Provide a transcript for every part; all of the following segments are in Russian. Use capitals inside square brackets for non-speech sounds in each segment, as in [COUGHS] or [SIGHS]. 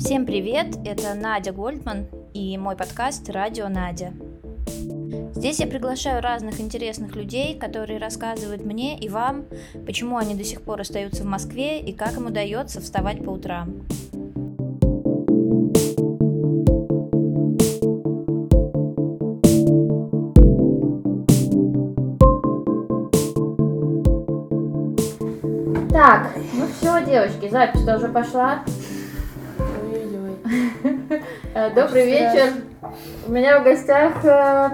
Всем привет, это Надя Гольдман и мой подкаст «Радио Надя». Здесь я приглашаю разных интересных людей, которые рассказывают мне и вам, почему они до сих пор остаются в Москве и как им удается вставать по утрам. Так, ну все, девочки, запись-то уже пошла. Э, добрый вечер. У меня в гостях э,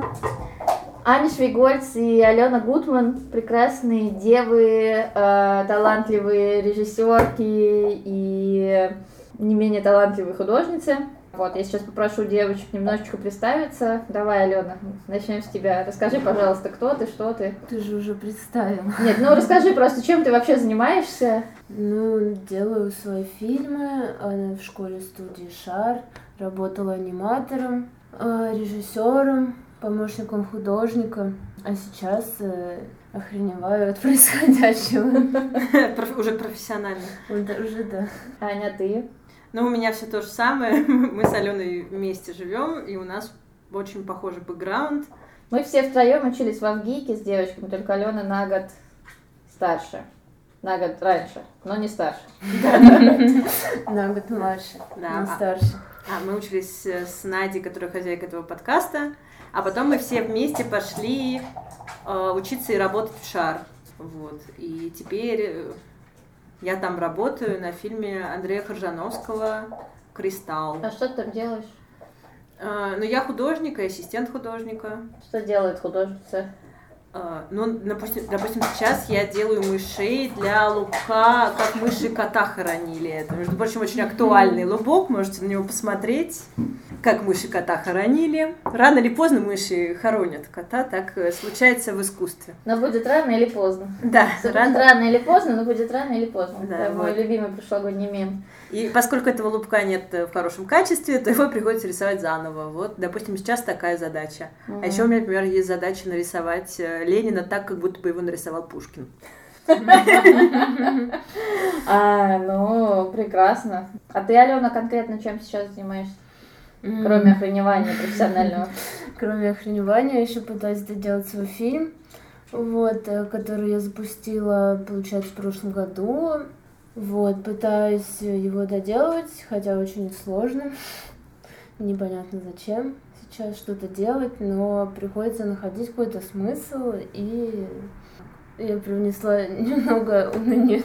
Аня Швигольц и Алена Гутман, прекрасные девы, э, талантливые режиссерки и не менее талантливые художницы. Вот, я сейчас попрошу девочек немножечко представиться. Давай, Алена, начнем с тебя. Расскажи, пожалуйста, кто ты, что ты. Ты же уже представила. Нет, ну расскажи просто, чем ты вообще занимаешься. Ну, делаю свои фильмы в школе-студии «Шар». Работала аниматором, а, режиссером, помощником художника. А сейчас э, охреневаю от [LAUGHS] происходящего. Уже профессионально. Уже да. Аня, ты? Ну, у меня все то же самое. [LAUGHS] Мы с Аленой вместе живем, и у нас очень похожий бэкграунд. Мы все втроем учились в Авгике с девочками, только Алена на год старше. На год раньше, но не старше. [LAUGHS] На год младше, но а старше. А, мы учились с Надей, которая хозяйка этого подкаста, а потом мы все вместе пошли э, учиться и работать в шар. Вот. И теперь э, я там работаю на фильме Андрея Хоржановского «Кристалл». А что ты там делаешь? А, ну, я художник и ассистент художника. Что делает художница? А, ну, допустим, допустим, сейчас я делаю мышей для лубка, как мыши кота хоронили. Это, между прочим, очень актуальный лубок, можете на него посмотреть, как мыши кота хоронили. Рано или поздно мыши хоронят кота, так э, случается в искусстве. Но будет рано или поздно. Да. Рано, будет рано или поздно, но будет рано или поздно. Да, это вот. мой любимый прошлогодний мем. И поскольку этого лубка нет в хорошем качестве, то его приходится рисовать заново. Вот, допустим, сейчас такая задача. Mm-hmm. А еще у меня, например, есть задача нарисовать э, Ленина так, как будто бы его нарисовал Пушкин. [LAUGHS] А, ну, прекрасно. А ты, Алена, конкретно чем сейчас занимаешься? Кроме охреневания профессионального. [LAUGHS] Кроме охреневания, еще пытаюсь доделать свой фильм, вот, э, который я запустила, получается, в прошлом году. Вот, пытаюсь его доделать, хотя очень сложно. Непонятно зачем сейчас что-то делать, но приходится находить какой-то смысл, и я привнесла немного уныния.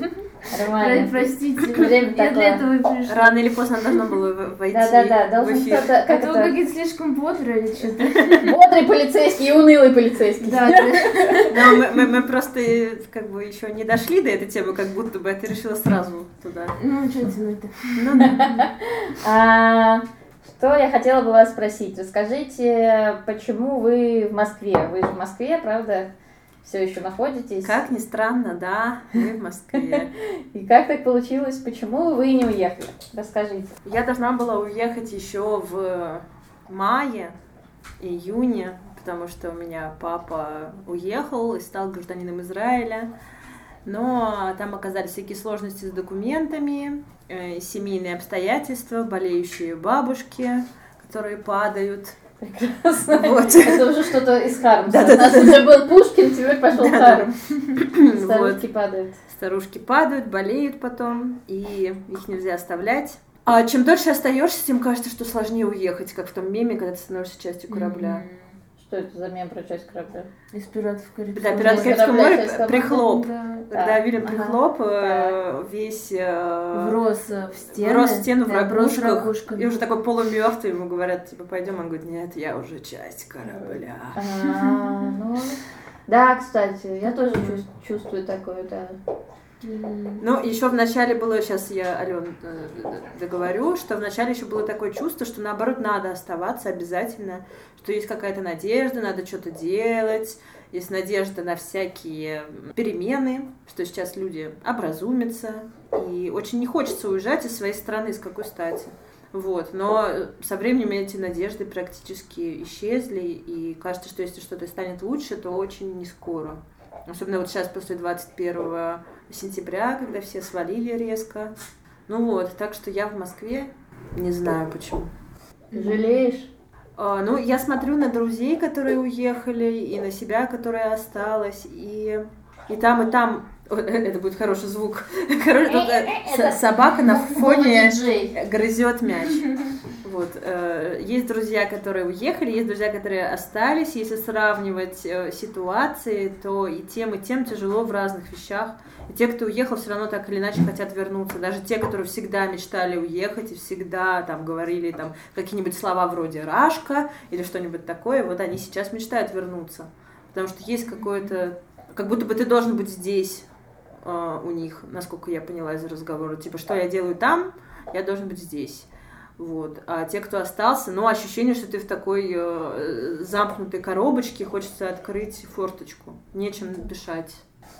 Нормально. Простите, время я для этого и пришла. Рано или поздно должно было войти да, да, да, должен эфир. Как это вы какие-то слишком бодрые или что-то. Бодрый полицейский и унылый полицейский. Да, Но мы, мы, мы просто как бы еще не дошли до этой темы, как будто бы, а ты решила сразу туда. Ну, что это? Ну, да. А, что я хотела бы вас спросить? Расскажите, почему вы в Москве? Вы же в Москве, правда? Все еще находитесь? Как ни странно, да, мы в Москве. [LAUGHS] И как так получилось? Почему вы не уехали? Расскажите. Я должна была уехать еще в мае, июне, потому что у меня папа уехал и стал гражданином Израиля. Но там оказались всякие сложности с документами, Э, семейные обстоятельства, болеющие бабушки, которые падают. Прекрасно. Вот. [LAUGHS] Это уже что-то из Хармса. Да, да, У нас да, уже был Пушкин, теперь пошел да, Харм. [CLEARS THROAT] Старушки вот. падают. Старушки падают, болеют потом, и их нельзя оставлять. А чем дольше остаешься, тем кажется, что сложнее уехать, как в том меме, когда ты становишься частью корабля. Mm-hmm. Что это за мем про часть корабля? Из пиратов Карибского Да, пиратов Карибского моря, прихлоп. Да. Когда да. Вильям Прихлоп ага. весь... Э, врос в стену. Врос в стену да, в ракушках. И уже такой полумертвый, ему говорят, типа, пойдем. Он говорит, нет, я уже часть корабля. А, ну, да, кстати, я тоже чувствую такое, да. Ну, еще в начале было, сейчас я, Ален, э, договорю, что в начале еще было такое чувство, что наоборот надо оставаться обязательно, что есть какая-то надежда, надо что-то делать, есть надежда на всякие перемены, что сейчас люди образумятся, и очень не хочется уезжать из своей страны, с какой стати. Вот, но со временем эти надежды практически исчезли, и кажется, что если что-то станет лучше, то очень не скоро. Особенно вот сейчас после 21 сентября, когда все свалили резко. Ну вот, так что я в Москве, Не знаю почему. Жалеешь? А, ну, я смотрю на друзей, которые уехали, и на себя, которая осталась, и, и там, и там это будет хороший звук. [LAUGHS] Короче, тут э, собака на фоне грызет мяч. [LAUGHS] Вот. Э, есть друзья, которые уехали, есть друзья, которые остались. Если сравнивать э, ситуации, то и тем, и тем тяжело в разных вещах. И те, кто уехал, все равно так или иначе хотят вернуться. Даже те, которые всегда мечтали уехать и всегда там говорили там какие-нибудь слова вроде «рашка» или что-нибудь такое, вот они сейчас мечтают вернуться. Потому что есть какое-то... Как будто бы ты должен быть здесь э, у них, насколько я поняла из разговора. Типа, что я делаю там, я должен быть здесь. Вот. А те, кто остался, ну, ощущение, что ты в такой э, замкнутой коробочке, хочется открыть форточку. Нечем дышать.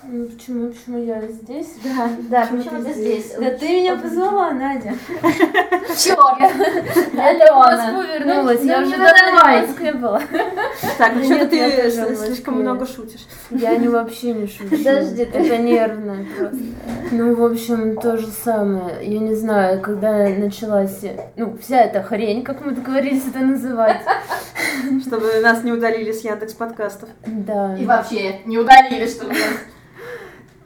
Ну, почему, почему я здесь? Да, да, почему, ты здесь? Да ты меня позвала, Надя. Черт! Я в Москву вернулась, я уже давно в Москве была. Так, ну что ты слишком много шутишь. Я не вообще не шучу. Подожди, это нервно [LAUGHS] просто. Ну, в общем, то же самое. Я не знаю, когда началась, ну, вся эта хрень, как мы договорились это называть. Чтобы нас не удалили с Яндекс подкастов. Да. И вообще не удалили, чтобы нас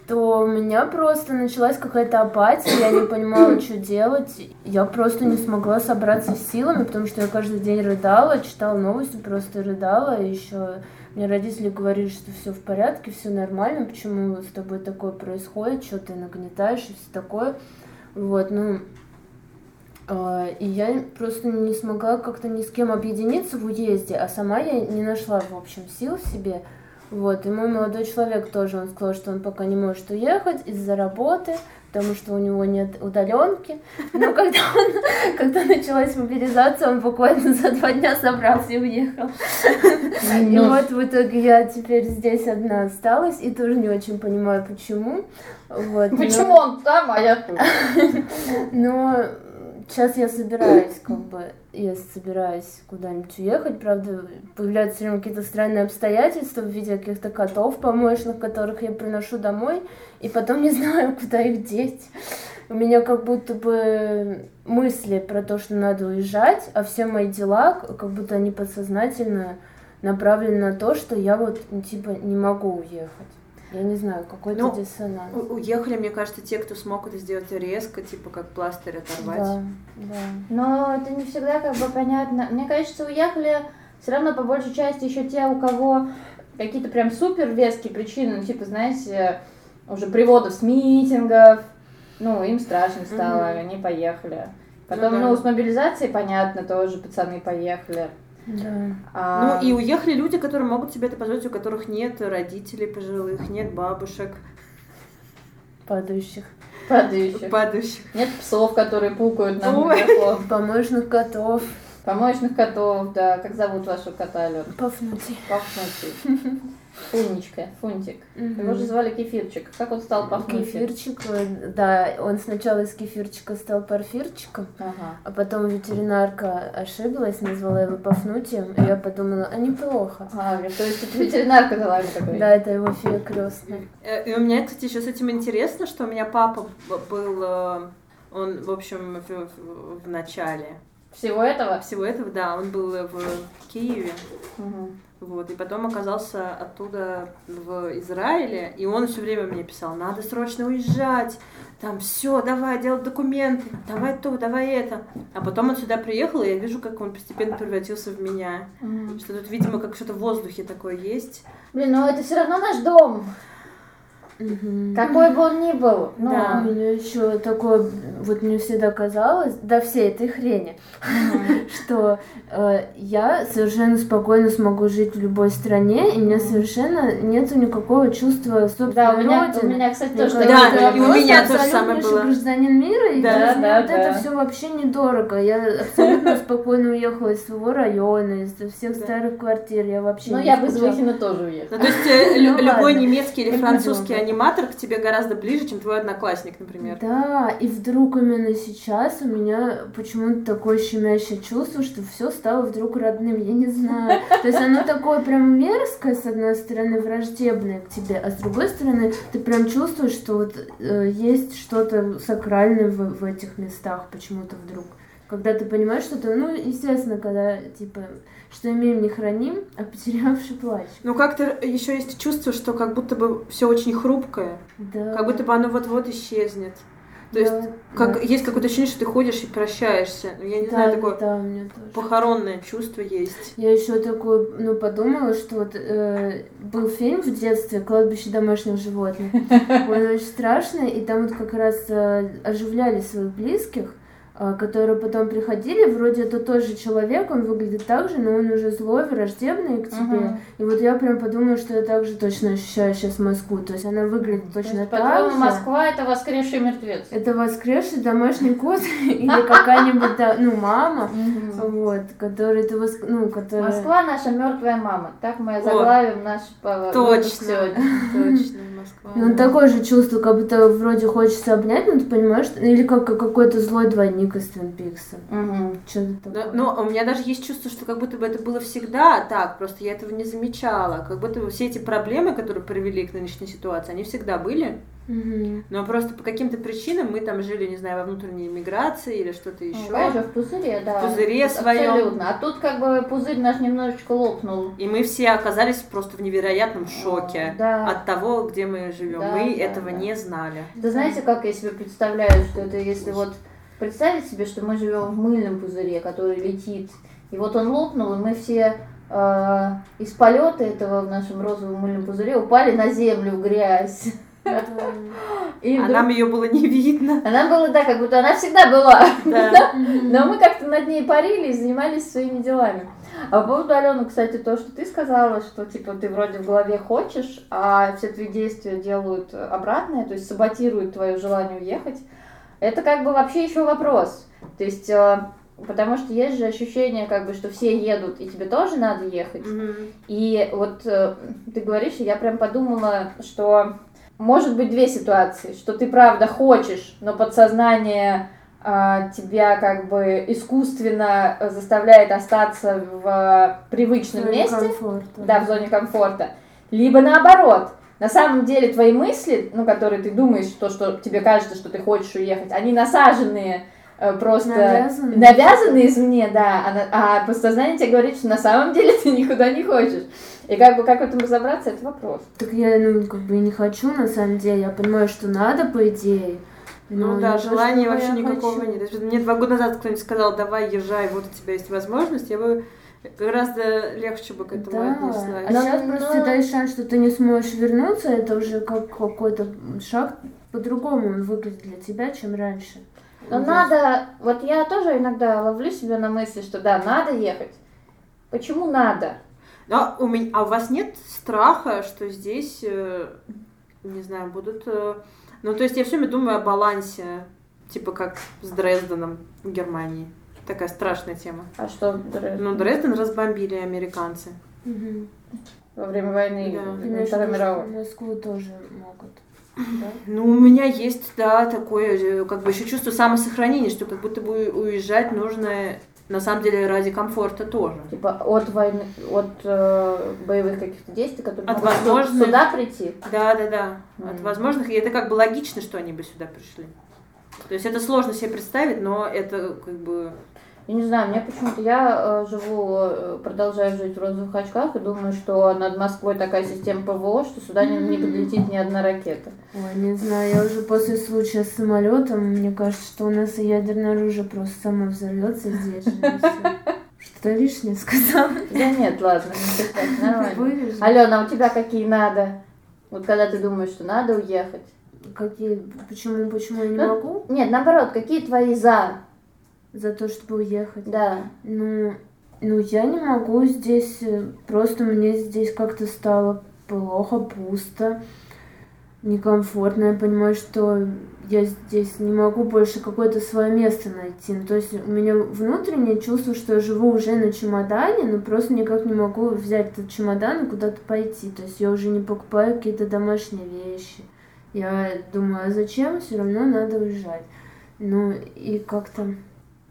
то у меня просто началась какая-то апатия, я не понимала, [COUGHS] что делать. Я просто не смогла собраться с силами, потому что я каждый день рыдала, читала новости, просто рыдала. И еще мне родители говорили, что все в порядке, все нормально, почему с тобой такое происходит, что ты нагнетаешь и все такое. Вот, ну, а, и я просто не смогла как-то ни с кем объединиться в уезде, а сама я не нашла, в общем, сил в себе. Вот, и мой молодой человек тоже, он сказал, что он пока не может уехать из-за работы, потому что у него нет удаленки. Но когда, он, когда началась мобилизация, он буквально за два дня собрался и уехал. И вот в итоге я теперь здесь одна осталась, и тоже не очень понимаю, почему. Вот, почему но... он там, а я тут? [LAUGHS] Но сейчас я собираюсь, как бы, я собираюсь куда-нибудь уехать, правда, появляются все время какие-то странные обстоятельства в виде каких-то котов помощных, которых я приношу домой, и потом не [LAUGHS] знаю, куда их деть. У меня как будто бы мысли про то, что надо уезжать, а все мои дела, как будто они подсознательно направлены на то, что я вот, типа, не могу уехать. Я не знаю, какой-то ну, диссонанс. Уехали, мне кажется, те, кто смог это сделать резко, типа как пластырь оторвать. Да, да. Но это не всегда как бы понятно. Мне кажется, уехали все равно по большей части еще те, у кого какие-то прям супер веские причины, ну, типа, знаете, уже приводов с митингов, ну, им страшно стало, mm-hmm. они поехали. Потом, ну, да. ну, с мобилизацией, понятно, тоже пацаны поехали. Да. А... Ну и уехали люди, которые могут себе это позволить, у которых нет родителей пожилых, нет бабушек. Падающих. Падающих. Падающих. Нет псов, которые пукают на мегафон. Помощных котов. Помощных котов, да. Как зовут вашего кота, Алёна? Пафнутий. Пафнутий. [LAUGHS] Фунечка, Фунтик. Угу. Его же звали Кефирчик. Как он стал Пафнутием? Кефирчик, да. Он сначала из Кефирчика стал Парфирчиком, ага. а потом ветеринарка ошиблась, назвала его Пафнутием, и я подумала, а неплохо. А, то есть это ветеринарка дала такой? Да, это его фея крестная. Э, и у меня, кстати, еще с этим интересно, что у меня папа был, э, он, в общем, в, в, в начале всего этого? Всего этого, да. Он был в Киеве. Угу. Вот, и потом оказался оттуда в Израиле, и он все время мне писал, надо срочно уезжать, там все, давай делать документы, давай то, давай это. А потом он сюда приехал, и я вижу, как он постепенно превратился в меня. Mm. Что тут, видимо, как что-то в воздухе такое есть. Блин, ну это все равно наш дом. Угу. Какой бы он ни был. Но... Да, у меня еще такое, вот мне всегда казалось, до всей этой хрени, [LAUGHS] что э, я совершенно спокойно смогу жить в любой стране, и у меня совершенно нету никакого чувства собственной Да, у меня, у меня кстати, тоже Да, и у меня тоже самое было. гражданин мира, и да, да, да, вот это все вообще недорого. Я абсолютно [LAUGHS] спокойно уехала из своего района, из всех старых квартир, я вообще Ну, я бы из Выхина тоже уехала. Ну, то есть э, любой немецкий или французский аниматор к тебе гораздо ближе, чем твой одноклассник, например. Да, и вдруг именно сейчас у меня почему-то такое щемящее чувство, что все стало вдруг родным, я не знаю. [LAUGHS] То есть оно такое прям мерзкое, с одной стороны, враждебное к тебе, а с другой стороны, ты прям чувствуешь, что вот э, есть что-то сакральное в, в этих местах почему-то вдруг. когда ты понимаешь, что ты, ну, естественно, когда, типа, что имеем не храним, а потерявший плач. Ну как-то еще есть чувство, что как будто бы все очень хрупкое, Да. как будто бы оно вот-вот исчезнет. То Да, есть как, да. есть какое-то ощущение, что ты ходишь и прощаешься. Ну, Я не да, знаю, такое да, похоронное чувство есть. Я еще такое, ну, подумала, что вот э, был фильм в детстве «Кладбище домашних животных». [LAUGHS] Он очень страшный, и там вот как раз э, оживляли своих близких, которые потом приходили, вроде это тоже человек, он выглядит так же, но он уже злой, враждебный к тебе. Мгм. И вот я прям подумала, что я также точно ощущаю сейчас Москву, то есть она выглядит То есть, точно так же. Москва это воскресший мертвец. Это воскресший домашний кот [LAUGHS] или какая-нибудь, ну, мама, вот, который ты, ну, которая... Москва наша мертвая мама. Так мы заглавим наш Точно, точно, Москва. Ну, такое же чувство, как будто вроде хочется обнять, но ты понимаешь, что- или как как какой-то злой двойник из Твин Пикса. Мгм. Что-то такое. Но у меня даже есть чувство, что как будто бы это было всегда так, просто я этого не замечала. Как будто бы все эти проблемы, которые привели к нынешней ситуации, они всегда были. Мгм. Но просто по каким-то причинам мы там жили, не знаю, во внутренней миграции или что-то Ну, еще. конечно, в пузыре, да. В пузыре своем. Абсолютно. А тут как бы пузырь наш немножечко лопнул. И мы все оказались просто в невероятном шоке Да. от того, где мы живем. Да, мы да, этого да. не знали. Да знаете, как я себе представляю, что это если вот представить себе, что мы живем в мыльном пузыре, который летит, и вот он лопнул, и мы все э, из полета этого в нашем розовом мыльном пузыре упали на землю в грязь. [LAUGHS] И А вдруг- нам ее было не видно. Она была, да, как будто она всегда была. Да. [LAUGHS] Но мы как-то над ней парили и занимались своими делами. А по поводу Алены, кстати, то, что ты сказала, что типа ты вроде в голове хочешь, а все твои действия делают обратное, то есть саботируют твое желание уехать, это как бы вообще еще вопрос. То есть, э, потому что есть же ощущение, как бы, что все едут, и тебе тоже надо ехать. Мгм. И вот э, ты говоришь, и я прям подумала, что может быть две ситуации, что ты правда хочешь, но подсознание а, тебя как бы искусственно э, заставляет остаться в э, привычном Зоне месте, комфорта. да, в зоне комфорта, либо наоборот. На самом деле твои мысли, ну, которые ты думаешь, то, что тебе кажется, что ты хочешь уехать, они насаженные э, просто Навязаны. навязаны извне, да, а, а подсознание тебе говорит, что на самом деле ты никуда не хочешь. И как бы как в этом разобраться, это вопрос. Так я, ну, как бы не хочу, на самом деле. Я понимаю, что надо, по идее. Ну но да, желания вообще никакого хочу. нет. Мне два года назад кто-нибудь сказал, давай, езжай, вот у тебя есть возможность, я бы гораздо легче бы к этому Да, отнеслась. а Но- сейчас просто но- есть шанс, что ты не сможешь вернуться, это уже как какой-то шаг по-другому он выглядит для тебя, чем раньше. Но Ну, надо, вот я тоже иногда ловлю себя на мысли, что да, надо ехать. Почему надо? Но у меня, а у вас нет страха, что здесь, э, не знаю, будут... э, ну, то есть я все время думаю о балансе, типа как с Дрезденом в Германии. Такая страшная тема. А что Дре- Ну, Дрезден разбомбили американцы. Мгм. во время войны, Да. Второй мировой? Москву тоже могут. Да? Ну, у меня есть, да, такое, э, как бы еще чувство самосохранения, что как будто бы уезжать нужно, на самом деле, ради комфорта тоже. Типа от войны, от э, боевых каких-то действий, которые От могут возможных- сюда прийти. Да, да, да. От Мгм. возможных, и это как бы логично, что они бы сюда пришли. То есть это сложно себе представить, но это как бы... Я не знаю, мне почему-то я э, живу, э, продолжаю жить в розовых очках и думаю, что над Москвой такая система ПВО, что сюда не, не подлетит ни одна ракета. Ой, не знаю, я уже после случая с самолетом, мне кажется, что у нас и ядерное оружие просто само взорвется здесь же. Что-то лишнее сказала. Да нет, ладно, не нормально. Алена, а у тебя какие надо? Вот когда ты думаешь, что надо уехать. Какие, почему, почему я не Ну, могу Нет, наоборот, какие твои за? За то, чтобы уехать? Да. Ну, ну я не могу здесь, э, просто мне здесь как-то стало плохо, пусто, некомфортно. Я понимаю, что я здесь не могу больше какое-то свое место найти. Ну, то есть у меня внутреннее чувство, что я живу уже на чемодане, но просто никак не могу взять этот чемодан и куда-то пойти. То есть я уже не покупаю какие-то домашние вещи. Я думаю, а зачем? Все равно надо уезжать. Ну и как-то...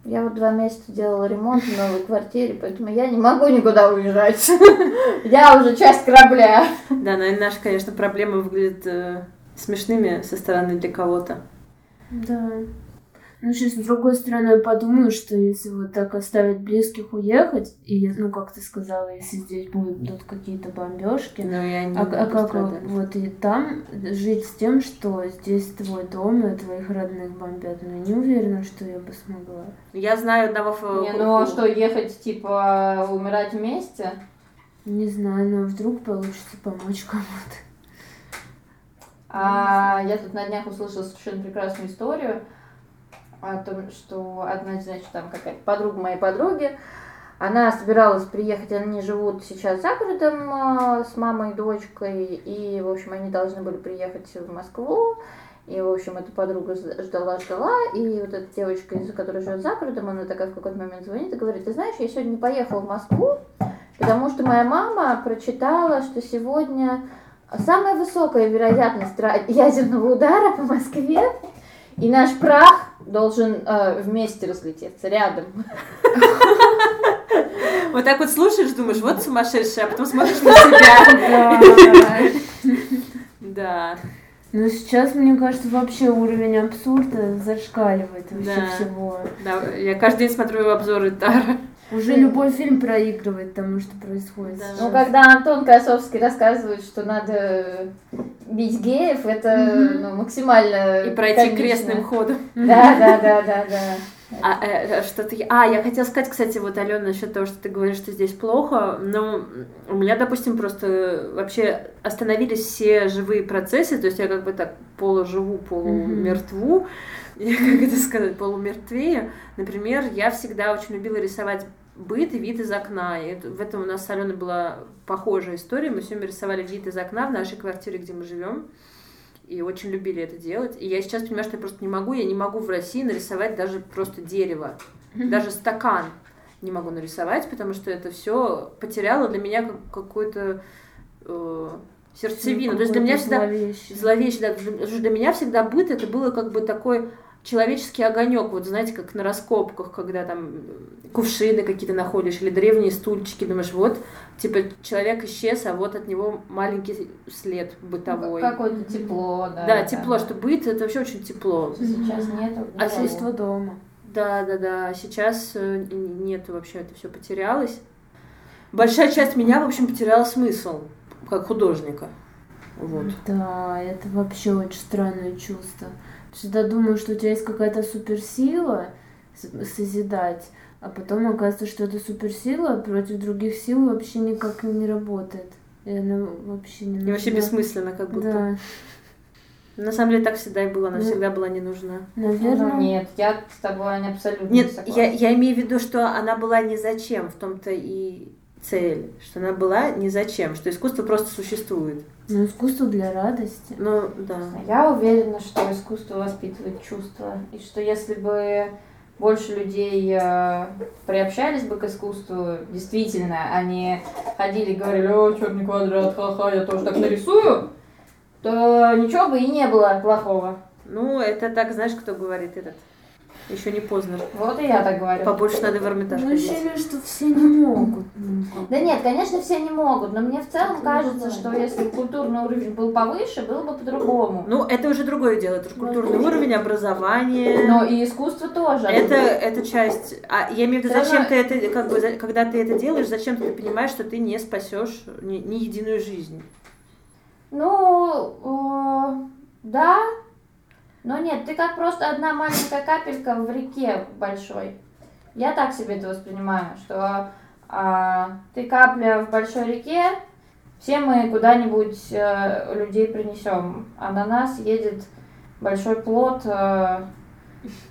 Я вот два месяца делала ремонт в новой квартире, поэтому я не могу никуда уезжать. [LAUGHS] Я уже часть корабля. Да, наверное, наши, конечно, проблемы выглядят э, смешными со стороны для кого-то. Да. Ну, сейчас, с другой стороны, я подумаю, что если вот так оставить близких уехать, и, ну, как ты сказала, если здесь будут какие-то бомбежки, Ну, я не а, а как вот и там жить с тем, что здесь твой дом и твоих родных бомбят? Ну, я не уверена, что я бы смогла. Я знаю одного... Не, ну а что, ехать, типа, умирать вместе? Не знаю, но вдруг получится помочь кому-то. А я тут на днях услышала совершенно прекрасную историю о том, что одна, значит, там какая-то подруга моей подруги, она собиралась приехать, они живут сейчас за городом а, с мамой и дочкой, и, в общем, они должны были приехать в Москву, и, в общем, эта подруга ждала-ждала, и вот эта девочка, которая живет за городом, она такая в какой-то момент звонит и говорит, ты знаешь, я сегодня не поехала в Москву, потому что моя мама прочитала, что сегодня самая высокая вероятность ядерного удара по Москве, и наш прах должен э, вместе разлететься рядом. Вот так вот слушаешь, думаешь, вот сумасшедшая, а потом смотришь на себя. Да. Но сейчас, мне кажется, вообще уровень абсурда зашкаливает вообще Да. всего. Да, я каждый день смотрю обзоры Тара. Уже любой фильм проигрывает тому, что происходит. Да. Ну, когда Антон Красовский рассказывает, что надо бить геев, это Мгм. ну, максимально И пройти комично. крестным ходом. Да, да, да, да, да. А, э, что-то... я- А, я хотела сказать, кстати, вот, Алена, насчет того, что ты говоришь, что здесь плохо, но у меня, допустим, просто вообще остановились все живые процессы, то есть я как бы так полуживу, полумертву, я, [LAUGHS] как это сказать, полумертвею. Например, я всегда очень любила рисовать быт и вид из окна. И в этом у нас с Аленой была похожая история. Мы все рисовали вид из окна в нашей квартире, где мы живем. И очень любили это делать. И я сейчас понимаю, что я просто не могу. Я не могу в России нарисовать даже просто дерево. Даже стакан не могу нарисовать, потому что это все потеряло для меня как- какую-то э, сердцевину. То есть для меня всегда Зловещий. зловещий, да, для, для меня всегда быт это было как бы такой человеческий огонек, вот знаете, как на раскопках, когда там кувшины какие-то находишь или древние стульчики, думаешь, вот, типа человек исчез, а вот от него маленький след бытовой. Какое-то тепло, да. Да, тепло, что быт это вообще очень тепло. Сейчас нету. А. Чувство дома. Да, да, да. Сейчас э, нет вообще, это все потерялось. Большая часть меня, в общем, потеряла смысл как художника. Вот. Да, это вообще очень странное чувство. Всегда думаю, что у тебя есть какая-то суперсила созидать, а потом оказывается, что эта суперсила против других сил вообще никак не работает. И она вообще не И вообще нужна. бессмысленно, как будто. Да, На самом деле так всегда и было, она Ну, всегда была не нужна. наверное. Ну, нет, я с тобой Аня, абсолютно Нет, не согласна. я, я имею в виду, что она была не зачем, в том-то и цель, что она была не зачем, что искусство просто существует. Ну, искусство для радости. Ну, да. Я уверена, что искусство воспитывает чувства, и что если бы больше людей э, приобщались бы к искусству, действительно, они ходили и говорили, о, черный квадрат, ха-ха, я тоже так нарисую, то ничего бы и не было плохого. Ну, это так, знаешь, кто говорит этот? Еще не поздно. Вот и я так говорю. Побольше надо в Эрмитаж Ну, ходить. ощущение, что все не могут. Ну, Да нет, конечно, все не могут, но мне в целом кажется, что если культурный уровень был повыше, было бы по-другому. Ну, это уже другое дело. Это же культурный Возможно. уровень, образование. Но и искусство тоже. Это, это часть. А я имею в виду, зачем ты это, как бы, когда ты это делаешь, зачем ты понимаешь, что ты не спасешь ни, ни единую жизнь. Ну, э, да, но нет, ты как просто одна маленькая капелька в реке большой. Я так себе это воспринимаю, что а, ты капля в большой реке, все мы куда-нибудь э, людей принесем, а на нас едет большой плод э,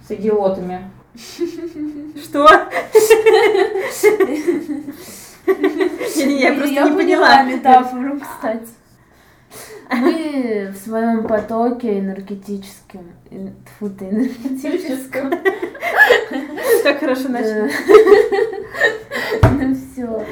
с идиотами. Что? [LAUGHS] Я просто не поняла поняла. метафору, кстати. Мы в своем потоке энергетическом, эн- тьфу ты, энергетическом, Так хорошо начали. [LAUGHS] ну все.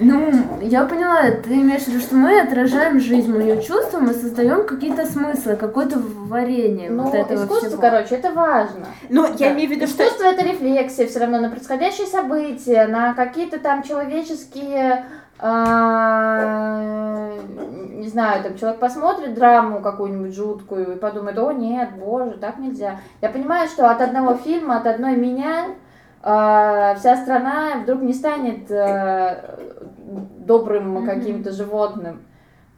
Ну, я поняла, ты имеешь в виду, что мы отражаем жизнь, мы ее чувствуем, мы создаем какие-то смыслы, какое-то варенье Ну, вот этого искусство, всего. короче, это важно. Ну, я Да. имею в виду, что... Искусство это рефлексия все равно на происходящие события, на какие-то там человеческие не знаю, там человек посмотрит драму какую-нибудь жуткую и подумает, о нет, боже, так нельзя. Я понимаю, что от одного фильма, от одной меня а, вся страна вдруг не станет а, добрым каким-то животным.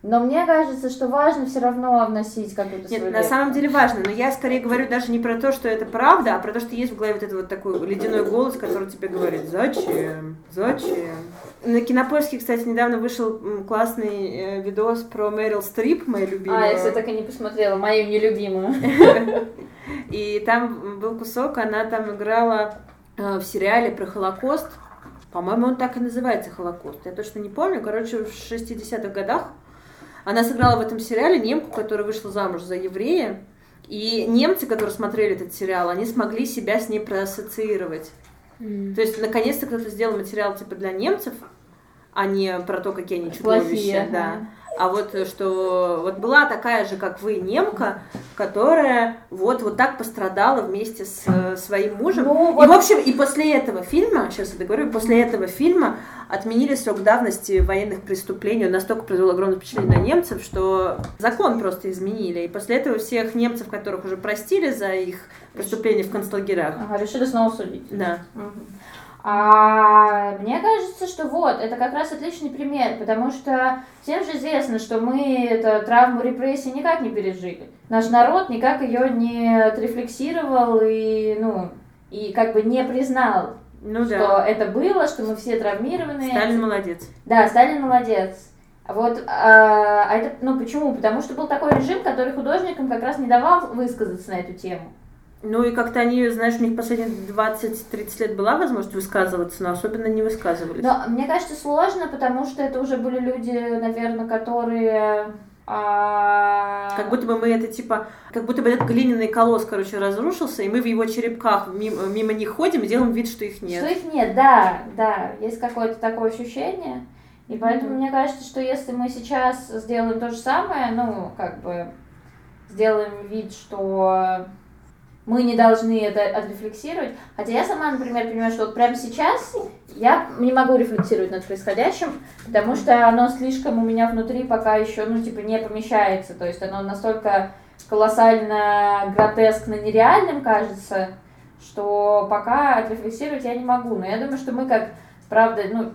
Но мне кажется, что важно все равно вносить какую-то Нет, свою на самом деле важно, но я скорее говорю даже не про то, что это правда, а про то, что есть в голове вот этот вот такой ледяной голос, который тебе говорит, зачем, зачем. На Кинопоиске, кстати, недавно вышел классный э, видос про Мэрил Стрип, моя любимая. А, я, кстати, так и не посмотрела, мою нелюбимую. [LAUGHS] И там был кусок, она там играла э, в сериале про Холокост. По-моему, он так и называется Холокост. Я точно не помню. Короче, в 60-х годах она сыграла в этом сериале немку, которая вышла замуж за еврея. И немцы, которые смотрели этот сериал, они смогли себя с ней проассоциировать. Mm. То есть, наконец-то кто-то сделал материал типа для немцев, а не про то, какие они чудовища. Плохие, да. А вот э, что вот была такая же, как вы, немка, которая вот вот так пострадала вместе с э, своим мужем. Ну, вот... И в общем, и после этого фильма, сейчас я договорю, после этого фильма отменили срок давности военных преступлений. Он настолько произвел огромное впечатление на немцев, что закон просто изменили. И после этого всех немцев, которых уже простили за их преступления в концлагерях. Ага, решили снова судить. Да. Угу. А мне кажется, что вот, это как раз отличный пример, потому что всем же известно, что мы эту травму репрессий никак не пережили. Наш народ никак ее не отрефлексировал и, ну, и как бы не признал, ну, что да. это было, что мы все травмированы. Сталин молодец. Да, Сталин молодец. Вот, а, а это, ну почему? Потому что был такой режим, который художникам как раз не давал высказаться на эту тему. Ну и как-то они, знаешь, у них последние 20-30 лет была возможность высказываться, но особенно не высказывались. Но мне кажется, сложно, потому что это уже были люди, наверное, которые... А... Как будто бы мы это типа, как будто бы этот глиняный колосс, короче, разрушился, и мы в его черепках мимо, мимо них ходим и делаем вид, что их нет. Что их нет, да, да, есть какое-то такое ощущение. И поэтому mm-hmm. мне кажется, что если мы сейчас сделаем то же самое, ну, как бы сделаем вид, что мы не должны это отрефлексировать. Хотя я сама, например, понимаю, что вот прямо сейчас я не могу рефлексировать над происходящим, потому что оно слишком у меня внутри пока еще, ну, типа, не помещается. То есть оно настолько колоссально гротескно нереальным кажется, что пока отрефлексировать я не могу. Но я думаю, что мы как, правда, ну,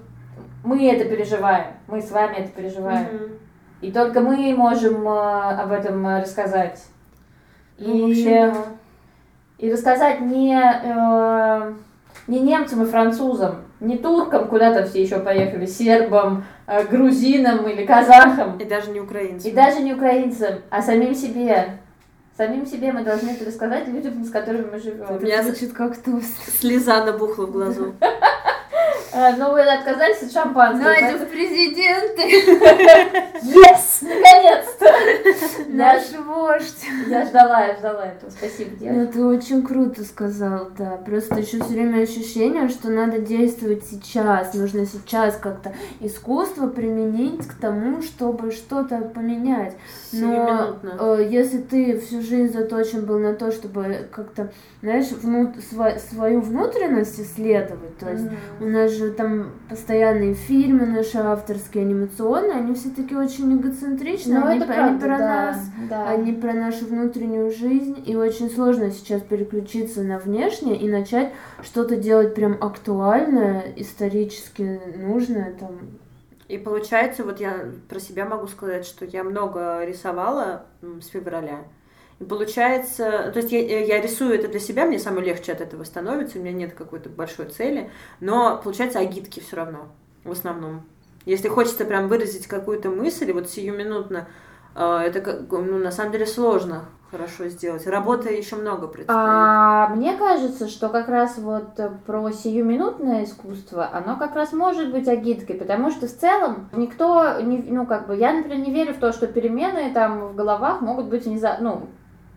мы это переживаем, мы с вами это переживаем. Mm-hmm. И только мы можем э, об этом рассказать. Ну, и... общем, да и рассказать не, э, не немцам и французам, не туркам, куда-то все еще поехали, сербам, э, грузинам или казахам. И даже не украинцам. И даже не украинцам, а самим себе. Самим себе мы должны это рассказать людям, с которыми мы живем. У меня звучит как то слеза набухла в глазу. [LAUGHS] Э, ну, вы отказались от шампанского. Надя в президенты. Yes! [LAUGHS] Наконец-то! Наш вождь. Я ждала, я ждала этого. Спасибо, девушка. Ну, ты очень круто сказал, да. Просто еще все время ощущение, что надо действовать сейчас. Нужно сейчас как-то искусство применить к тому, чтобы что-то поменять. Но э, если ты всю жизнь заточен был на то, чтобы как-то, знаешь, внут свою внутренность исследовать, то есть mm-hmm. у нас же там постоянные фильмы наши авторские, анимационные, они все-таки очень эгоцентричны, ну, они, это правда, они про да, нас, да. они про нашу внутреннюю жизнь, и очень сложно сейчас переключиться на внешнее и начать что-то делать прям актуальное, исторически нужное, там, и получается, вот я про себя могу сказать, что я много рисовала с февраля. Получается, то есть я, я рисую это для себя, мне самое легче от этого становится, у меня нет какой-то большой цели, но получается агитки все равно, в основном. Если хочется прям выразить какую-то мысль, вот сиюминутно, э, это ну, на самом деле сложно хорошо сделать. Работы еще много предстоит. А, мне кажется, что как раз вот про сиюминутное искусство, оно как раз может быть агиткой, потому что в целом никто, не, ну как бы, я, например, не верю в то, что перемены там в головах могут быть внезап, ну,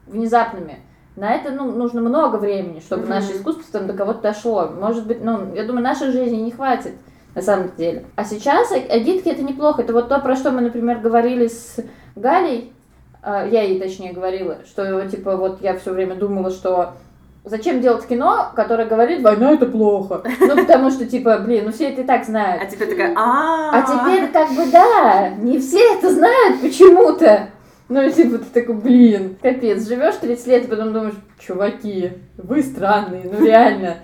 внезапными. На это ну, нужно много времени, чтобы mm-hmm. наше искусство там до кого-то дошло. Может быть, ну, я думаю, нашей жизни не хватит на самом деле. А сейчас агитки это неплохо. Это вот то, про что мы, например, говорили с Галей, а, я ей точнее говорила, что типа вот я все время думала, что зачем делать кино, которое говорит, война это плохо. Ну, потому что, типа, блин, ну все это и так знают. А теперь такая, а А теперь, как бы, да, не все это знают почему-то. Ну, и типа, ты такой, блин, капец, живешь 30 лет, и потом думаешь, чуваки, вы странные, ну реально.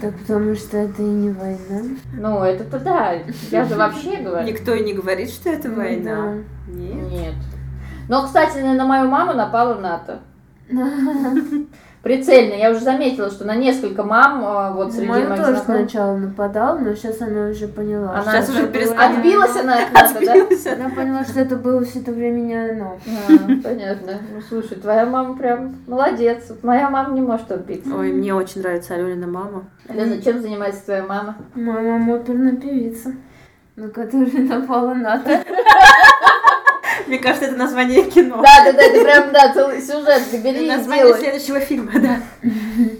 Так потому что это и не война. Ну, это-то да, я же вообще говорю. Никто и не говорит, что это Ну война. Нет. Нет. Но, кстати, на мою маму напала НАТО. [LAUGHS] Прицельно. Я уже заметила, что на несколько мам а, вот среди Мою моих тоже знакомых... сначала нападал, но сейчас она уже поняла. Она Сейчас уже перестала. Отбилась она от НАТО, да? Она поняла, что это было все это время не оно. А, понятно. Ну, слушай, твоя мама прям молодец. Моя мама не может отбиться. Ой, мне очень нравится Аленина мама. Лена, чем занимается твоя мама? Моя мама оперная певица, на которую напала НАТО. [LAUGHS] Мне кажется, это название кино. Да, да, да, это прям, да, целый сюжет. Ты бери и Название делай. следующего фильма, да. [LAUGHS]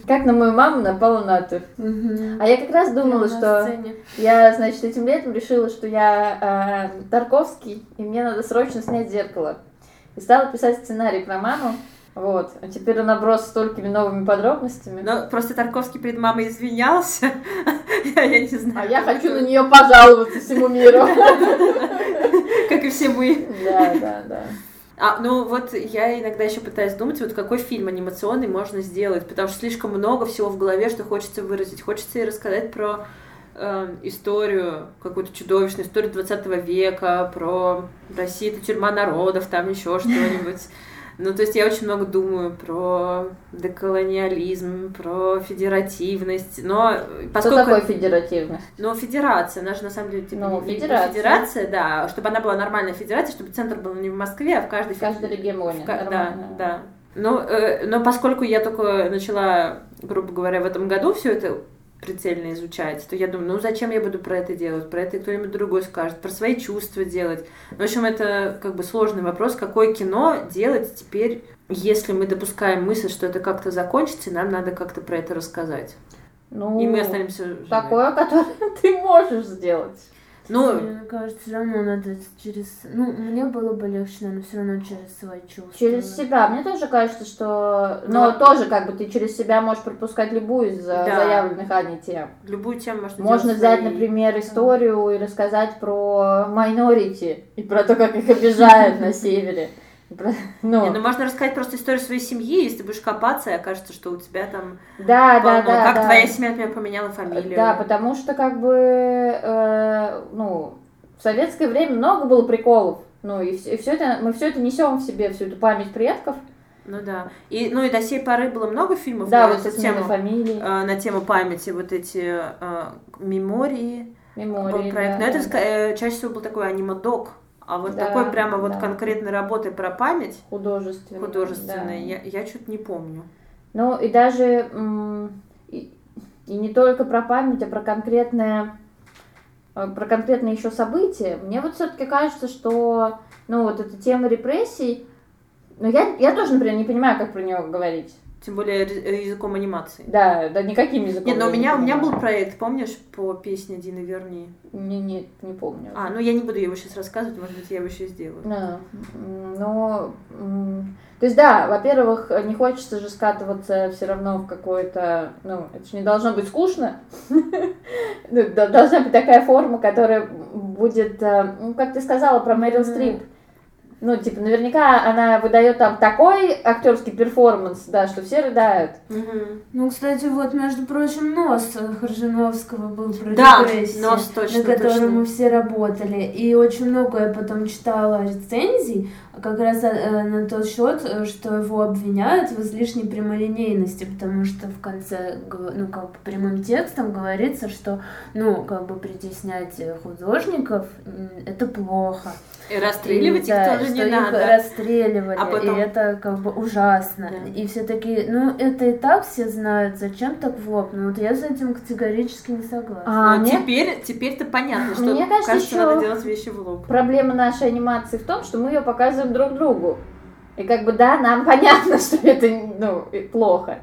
Как на мою маму напала НАТО. Мгм. А я как раз думала, что сцене. я, значит, этим летом решила, что я э, Тарковский, и мне надо срочно снять зеркало. И стала писать сценарий про маму. Вот. А теперь он оброс столькими новыми подробностями. Но просто Тарковский перед мамой извинялся. Я, [LAUGHS] я не знаю. А я хочу на нее пожаловаться всему миру. [LAUGHS] Как и все мы. Да, да, да. А, ну вот я иногда еще пытаюсь думать, вот какой фильм анимационный можно сделать, потому что слишком много всего в голове, что хочется выразить. Хочется и рассказать про э, историю, какую-то чудовищную историю 20 века, про Россию, это тюрьма народов, там еще [LAUGHS] что-нибудь. Ну, то есть я очень много думаю про деколониализм, про федеративность, но Что поскольку... такое федеративность? Ну, федерация, она же на самом деле типа Ну, не- федерация. федерация, да, чтобы она была нормальная федерация, чтобы центр был не в Москве, а в каждой В каждой регионе. в Да, да. Но, э, но поскольку я только начала, грубо говоря, в этом году все это прицельно изучать, то я думаю, ну зачем я буду про это делать? Про это кто-нибудь другой скажет, про свои чувства делать. В общем, это как бы сложный вопрос, какое кино делать теперь, если мы допускаем мысль, что это как-то закончится, нам надо как-то про это рассказать. Ну, И мы останемся живы. такое, которое [LAUGHS] ты можешь сделать. Ну, Мне кажется, все равно надо через... Ну, мне было бы легче, но все равно через свои чувства. Через себя. Мне тоже кажется, что... Но Ну, тоже как бы ты через себя можешь пропускать любую из э, Да. заявленных Аней тем. любую тему можно Можно взять, своей. например, историю и рассказать про майнорити и про то, как их обижают на севере. И про- Не, Ну, ну можно рассказать просто историю своей семьи, если ты будешь копаться, и окажется, что у тебя там да, да, полно. да. как да. твоя семья, например, поменяла фамилию. Да, потому что как бы, э, ну, в советское время много было приколов. Ну, и все, это, мы все это несем в себе, всю эту память предков. Ну да. И, ну и до сей поры было много фильмов Да, на вот эту тему, фамилий, э, на тему памяти, вот эти э, мемории был мемории. проект. да, Но это да. ска- э, чаще всего был такой анимадок. А вот Да, такой прямо вот да. конкретной работы про память художественный. художественной, да. я, я что-то не помню. Ну и даже и, и не только про память, а про конкретное э, про конкретные еще события. Мне вот все-таки кажется, что ну вот эта тема репрессий, ну я, я тоже, например, не понимаю, как про нее говорить. Тем более э, языком анимации. Да, да, никаким языком. Нет, но у не меня, у меня был проект, помнишь, по песне Дины Верни? Не, не, не помню. А, ну я не буду его сейчас рассказывать, может быть, я его еще сделаю. Да, м, то есть, да, во-первых, не хочется же скатываться все равно в какое-то, ну, это же не должно быть скучно. [LAUGHS] Ну, Должна быть такая форма, которая будет, э, ну, как ты сказала про Мэрил. Стрип, ну, типа, наверняка она выдает там такой актерский перформанс, да, что все рыдают. Мгм. Ну, кстати, вот, между прочим, нос Хоржиновского был про Да, депрессию, нос точно, на котором точно. мы все работали. И очень много я потом читала рецензий, как раз э, на тот счет, э, что его обвиняют в излишней прямолинейности, потому что в конце, ну, как бы прямым текстом говорится, что, ну, как бы притеснять художников это плохо. И расстреливать И, их да, тоже что не их надо. расстреливали, А потом- и это как бы ужасно. Да. И все такие, ну это и так все знают, зачем так в лоб? Ну вот я с этим категорически не согласна. А Но мне теперь, теперь-то понятно, что Мне кажется, кажется, надо делать вещи в лоб. проблема нашей анимации в том, что мы ее показываем друг другу. И как бы, да, нам [LAUGHS] понятно, что это, ну, плохо.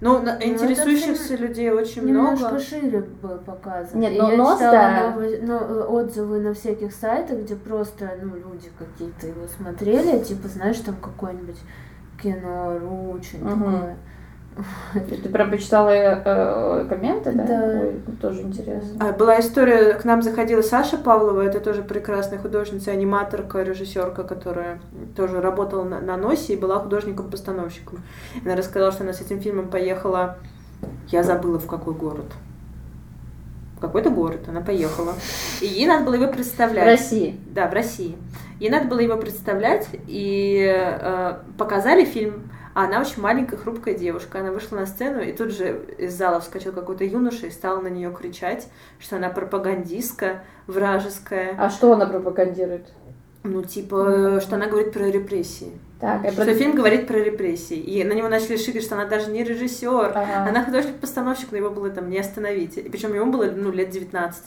Ну, это интересующихся людей очень Немножко много. шире был показан. Нет, но я нос, читала да. новые- ну, э, отзывы на всяких сайтах, где просто ну, люди какие-то его смотрели, типа, знаешь, там какое-нибудь кино, ру, что-нибудь Мгм. такое. Ты, прям почитала э, комменты, да? Да. Ой, тоже интересно. А, Была история, к нам заходила Саша Павлова, это тоже прекрасная художница, аниматорка, режиссерка, которая тоже работала на, на носе и была художником-постановщиком. Она рассказала, что она с этим фильмом поехала, я забыла в какой город. В какой-то город она поехала. И ей надо было его В представлять. России. Да, в России. Ей надо было его представлять, и э, показали фильм. А она очень маленькая, хрупкая девушка. Она вышла на сцену, и тут же из зала вскочил какой-то юноша и стал на нее кричать, что она пропагандистка, вражеская. А что она пропагандирует? Ну, типа, что она говорит про репрессии. Так, Что про- фильм говорит про репрессии. И на него начали шикать, что она даже не режиссер. Ага. Она художник-постановщик, но его было там не остановить. И причем ему было, ну, лет 19.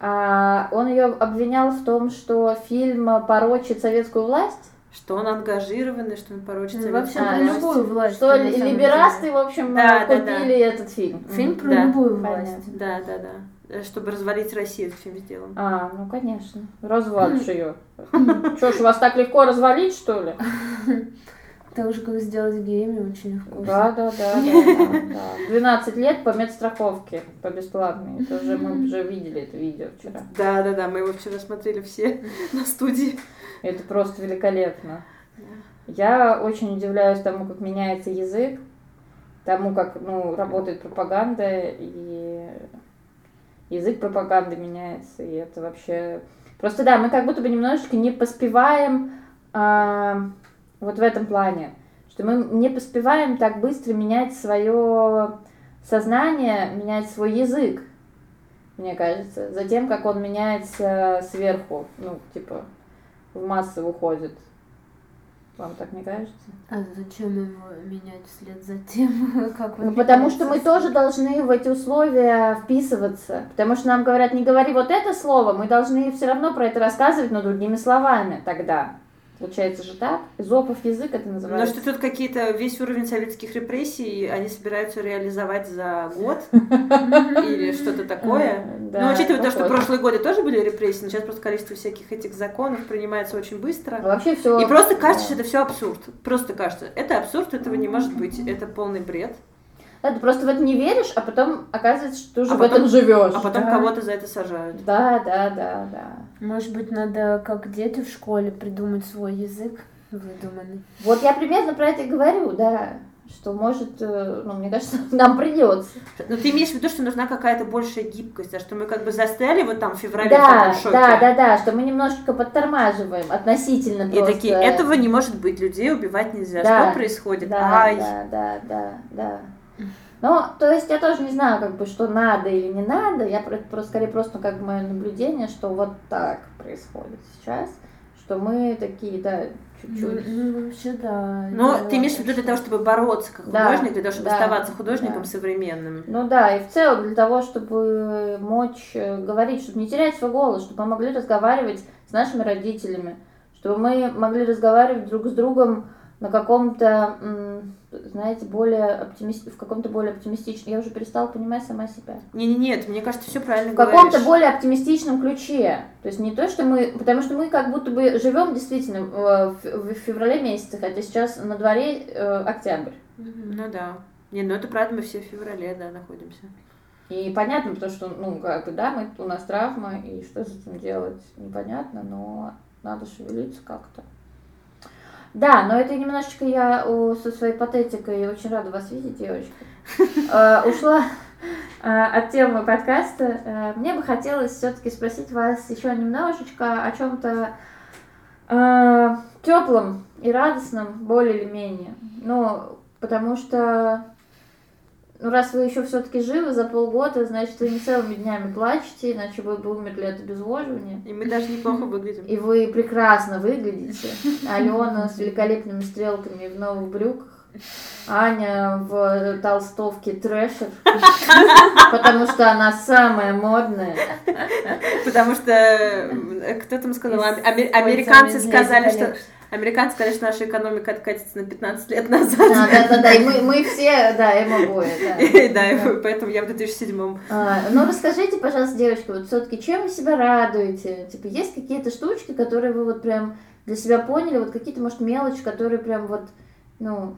А, он ее обвинял в том, что фильм порочит советскую власть, Что он ангажированный, что он порочит Ну, вообще А, про власть. любую власть. что либерасты, деле. в общем, Да, да, купили этот фильм. Фильм про Да. любую Понятно. власть. Да, да, да. Э, Чтобы развалить Россию, этот фильм сделан. А, ну конечно. Развалишь [LAUGHS] ее. Что ж, вас так легко развалить, что ли? [LAUGHS] Так же, как сделать геями, очень легко. Да, да, да, да, да, да. [LAUGHS] 12 лет по медстраховке, по бесплатной. Это уже мы уже видели это видео вчера. Да, да, да, мы его вчера смотрели все [LAUGHS] на студии. Это просто великолепно. Я очень удивляюсь тому, как меняется язык, тому, как ну, работает пропаганда, и язык пропаганды меняется, и это вообще... Просто да, мы как будто бы немножечко не поспеваем а, вот в этом плане, что мы не поспеваем так быстро менять свое сознание, менять свой язык, мне кажется, за тем, как он меняется сверху, ну, типа, в массы выходит. Вам так не кажется? А зачем его менять вслед за тем, [LAUGHS] как он Ну, потому что мы тоже должны в эти условия вписываться. Потому что нам говорят, не говори вот это слово, мы должны все равно про это рассказывать, но другими словами тогда. Получается же так. Изопов язык это Но называется. что тут какие-то, весь уровень советских репрессий, они собираются реализовать за год [LAUGHS] или что-то такое. Да, ну, учитывая то, что прошлые годы тоже были репрессии, но сейчас просто количество всяких этих законов принимается очень быстро. Вообще все. И просто кажется, что это все абсурд. Просто кажется, это абсурд, этого не может быть, это полный бред. Да, ты просто в это не веришь, а потом оказывается, что ты уже А в потом- этом живешь. А потом Да. кого-то за это сажают. Да, да, да, да. Может быть, надо, как дети в школе, придумать свой язык выдуманный. Вот я примерно про это и говорю, да. Что может, э, ну, мне кажется, [LAUGHS] нам придется. Но ты имеешь в виду, что нужна какая-то большая гибкость, а что мы как бы застряли вот там в феврале в Да, таком шоке. да, да, да, что мы немножечко подтормаживаем относительно И просто. такие, этого не может быть, людей убивать нельзя. Да, Что происходит? Да, Ай. да, да, да, да. Ну, то есть я тоже не знаю, как бы, что надо или не надо. Я про- просто, скорее просто как бы мое наблюдение, что вот так происходит сейчас, что мы такие, да, чуть-чуть. Ну, ну, вообще, да. Но это ты имеешь в виду для того, чтобы бороться как Да, художник, для того, чтобы да, оставаться художником да. современным. Ну да, и в целом для того, чтобы мочь э, говорить, чтобы не терять свой голос, чтобы мы могли разговаривать с нашими родителями, чтобы мы могли разговаривать друг с другом на каком-то, знаете, более оптимист... в каком-то более оптимистичном... Я уже перестала понимать сама себя. Не, не, нет, мне кажется, все правильно В каком-то более оптимистичном ключе. То есть не то, что мы... Потому что мы как будто бы живем действительно э, в в феврале месяце, хотя сейчас на дворе э, октябрь. Ну да. Не, ну это правда, мы все в феврале, да, находимся. И понятно, потому что, ну, как бы, да, мы, у нас травма, и что с этим делать, непонятно, но надо шевелиться как-то. Да, но это немножечко я о, со своей патетикой очень рада вас видеть, девочки. [LAUGHS] Э, Ушла э, от темы подкаста. Э, Мне бы хотелось все-таки спросить вас еще немножечко о чем-то теплом и радостном, более или менее. Ну, потому что ну, раз вы еще все-таки живы за полгода, значит, вы не целыми днями плачете, иначе вы бы умерли от обезвоживания. И мы даже неплохо выглядим. И вы прекрасно выглядите. Алена с великолепными стрелками в новых брюках. Аня в толстовке трэшер, потому что она самая модная. Потому что э, кто там сказал, американцы сказали, что. Американцы что наша экономика откатится на 15 лет назад. А, да, да, да, и мы, мы все, да, им обои, да. [LAUGHS] Да, поэтому я в 2007 А, ну, расскажите, пожалуйста, девочки, вот все-таки чем вы себя радуете? Типа, есть какие-то штучки, которые вы вот прям для себя поняли, вот какие-то, может, мелочи, которые прям вот, ну,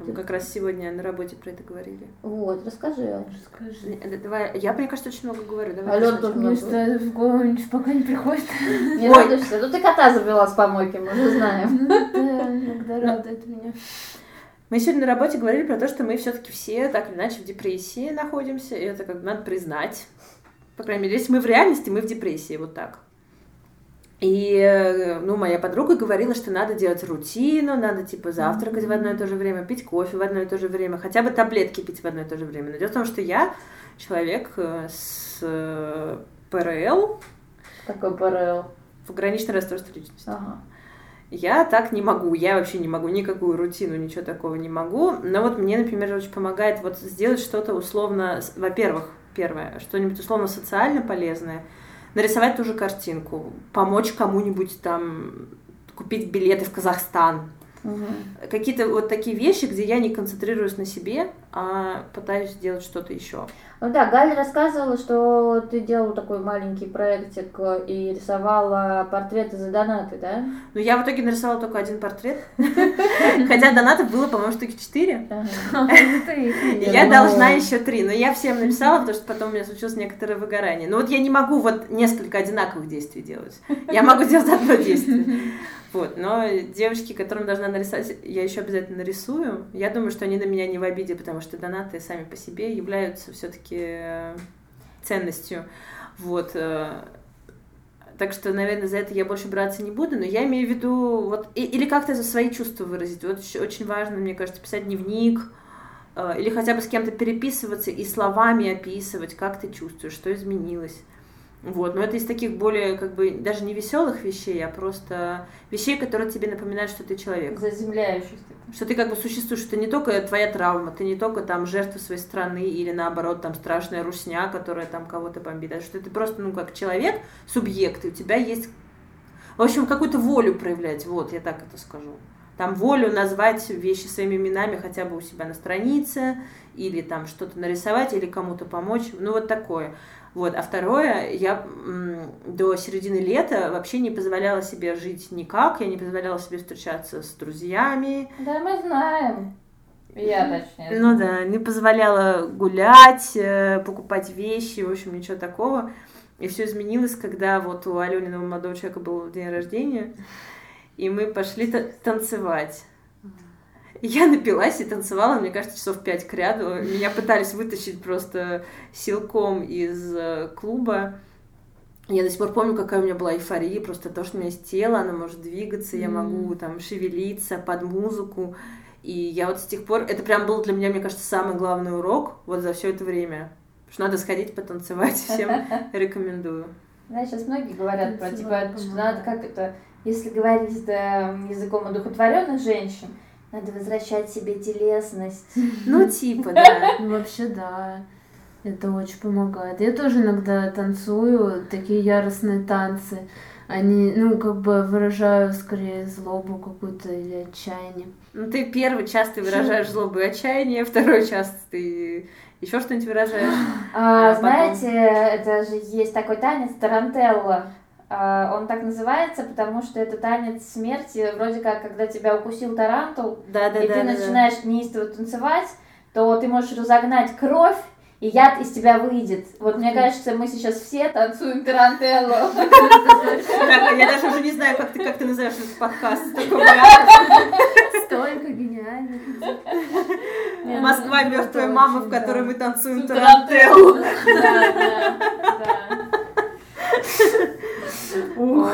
Мы как раз сегодня на работе про это говорили. Вот, расскажи. Расскажи. Э, Давай, я, мне кажется, очень много говорю. Давай Алён ты тоже. Мне что в голову ничего пока не приходит. [LAUGHS] Не Ой. радуешься? Ну ты кота завела с помойки, мы уже знаем. Ну, да, иногда радует меня. Мы сегодня на работе говорили про то, что мы все-таки все так или иначе в депрессии находимся, и это как бы надо признать. По крайней мере, если мы в реальности, мы в депрессии, вот так. И, э, ну, моя подруга говорила, что надо делать рутину, надо, типа, завтракать в одно и то же время, пить кофе в одно и то же время, хотя бы таблетки пить в одно и то же время. Но дело в том, что я человек э, с э, ПРЛ, Такой ПРЛ. пограничное расстройство личности. Ага. Я так не могу, я вообще не могу, никакую рутину, ничего такого не могу. Но вот мне, например, очень помогает вот сделать что-то условно, во-первых, первое, что-нибудь условно социально полезное, нарисовать ту же картинку, помочь кому-нибудь там купить билеты в Казахстан. Мгм. Какие-то вот такие вещи, где я не концентрируюсь на себе, а пытаюсь сделать что-то еще. Ну да, Галя рассказывала, что ты делала такой маленький проектик э, и рисовала портреты за донаты, да? Но я в итоге нарисовала только один портрет, [LAUGHS] хотя донатов было, по-моему, штуки четыре. [LAUGHS] Я должна еще три, но я всем написала, потому что потом у меня случилось некоторое выгорание. Но вот я не могу вот несколько одинаковых действий делать. Я могу делать одно действие. Вот, но девочки, которым должна нарисовать, я еще обязательно нарисую. Я думаю, что они на меня не в обиде, потому что донаты сами по себе являются все-таки ценностью. Вот. э, Так что, наверное, за это я больше браться не буду, но я имею в виду, вот, и- или как-то за свои чувства выразить. Вот очень важно, мне кажется, писать дневник, э, или хотя бы с кем-то переписываться и словами описывать, как ты чувствуешь, что изменилось. Вот, но это из таких более, как бы, даже не веселых вещей, а просто вещей, которые тебе напоминают, что ты человек. Заземляющийся. Что ты как бы существуешь, что ты не только твоя травма, ты не только там жертва своей страны или наоборот там страшная русня, которая там кого-то бомбит, а что ты просто, ну, как человек, субъект, и у тебя есть, в общем, какую-то волю проявлять, вот, я так это скажу. Там волю назвать вещи своими именами хотя бы у себя на странице, или там что-то нарисовать, или кому-то помочь, ну, вот такое. Вот. А второе, я до середины лета вообще не позволяла себе жить никак, я не позволяла себе встречаться с друзьями, Да, мы знаем. Я точнее. ну да, не позволяла гулять, э, покупать вещи, в общем, ничего такого. И все изменилось, когда вот у Алёниного молодого человека был день рождения, и мы пошли та- танцевать. Я напилась и танцевала, мне кажется, часов пять к ряду. Меня пытались вытащить просто силком из э, клуба. Я до сих пор помню, какая у меня была эйфория, просто то, что у меня есть тело, оно может двигаться, я могу там шевелиться под музыку. И я вот с тех пор, это прям был для меня, мне кажется, самый главный урок вот за все это время. Что надо сходить потанцевать, [LAUGHS] всем [LAUGHS] рекомендую. Знаешь, сейчас многие говорят про типа, что надо как это, если говорить да, языком одухотворенных женщин, надо возвращать себе телесность. [LAUGHS] Ну, типа, да. Ну, вообще, да. Это очень помогает. Я тоже иногда танцую такие яростные танцы. Они, ну, как бы выражаю скорее злобу какую-то или отчаяние. Ну, ты первый час ты выражаешь злобу и отчаяние, [LAUGHS] второй час ты еще что-нибудь выражаешь. А, А потом? знаете, это же есть такой танец тарантелла. А, он так называется, потому что это танец смерти, вроде как, когда тебя укусил тарантул, Да, да, и да. ты да, да. начинаешь неистово танцевать, то ты можешь разогнать кровь, и яд из тебя выйдет. Вот мне кажется, мы сейчас все танцуем тарантеллу. Так, [LAUGHS] Я даже уже не знаю, как ты, как ты называешь этот подкаст. Столько гениально. [LAUGHS] Москва мертвая мама, в которой мы танцуем Тарантеллу. тарантеллу. Да, да, да. Ох,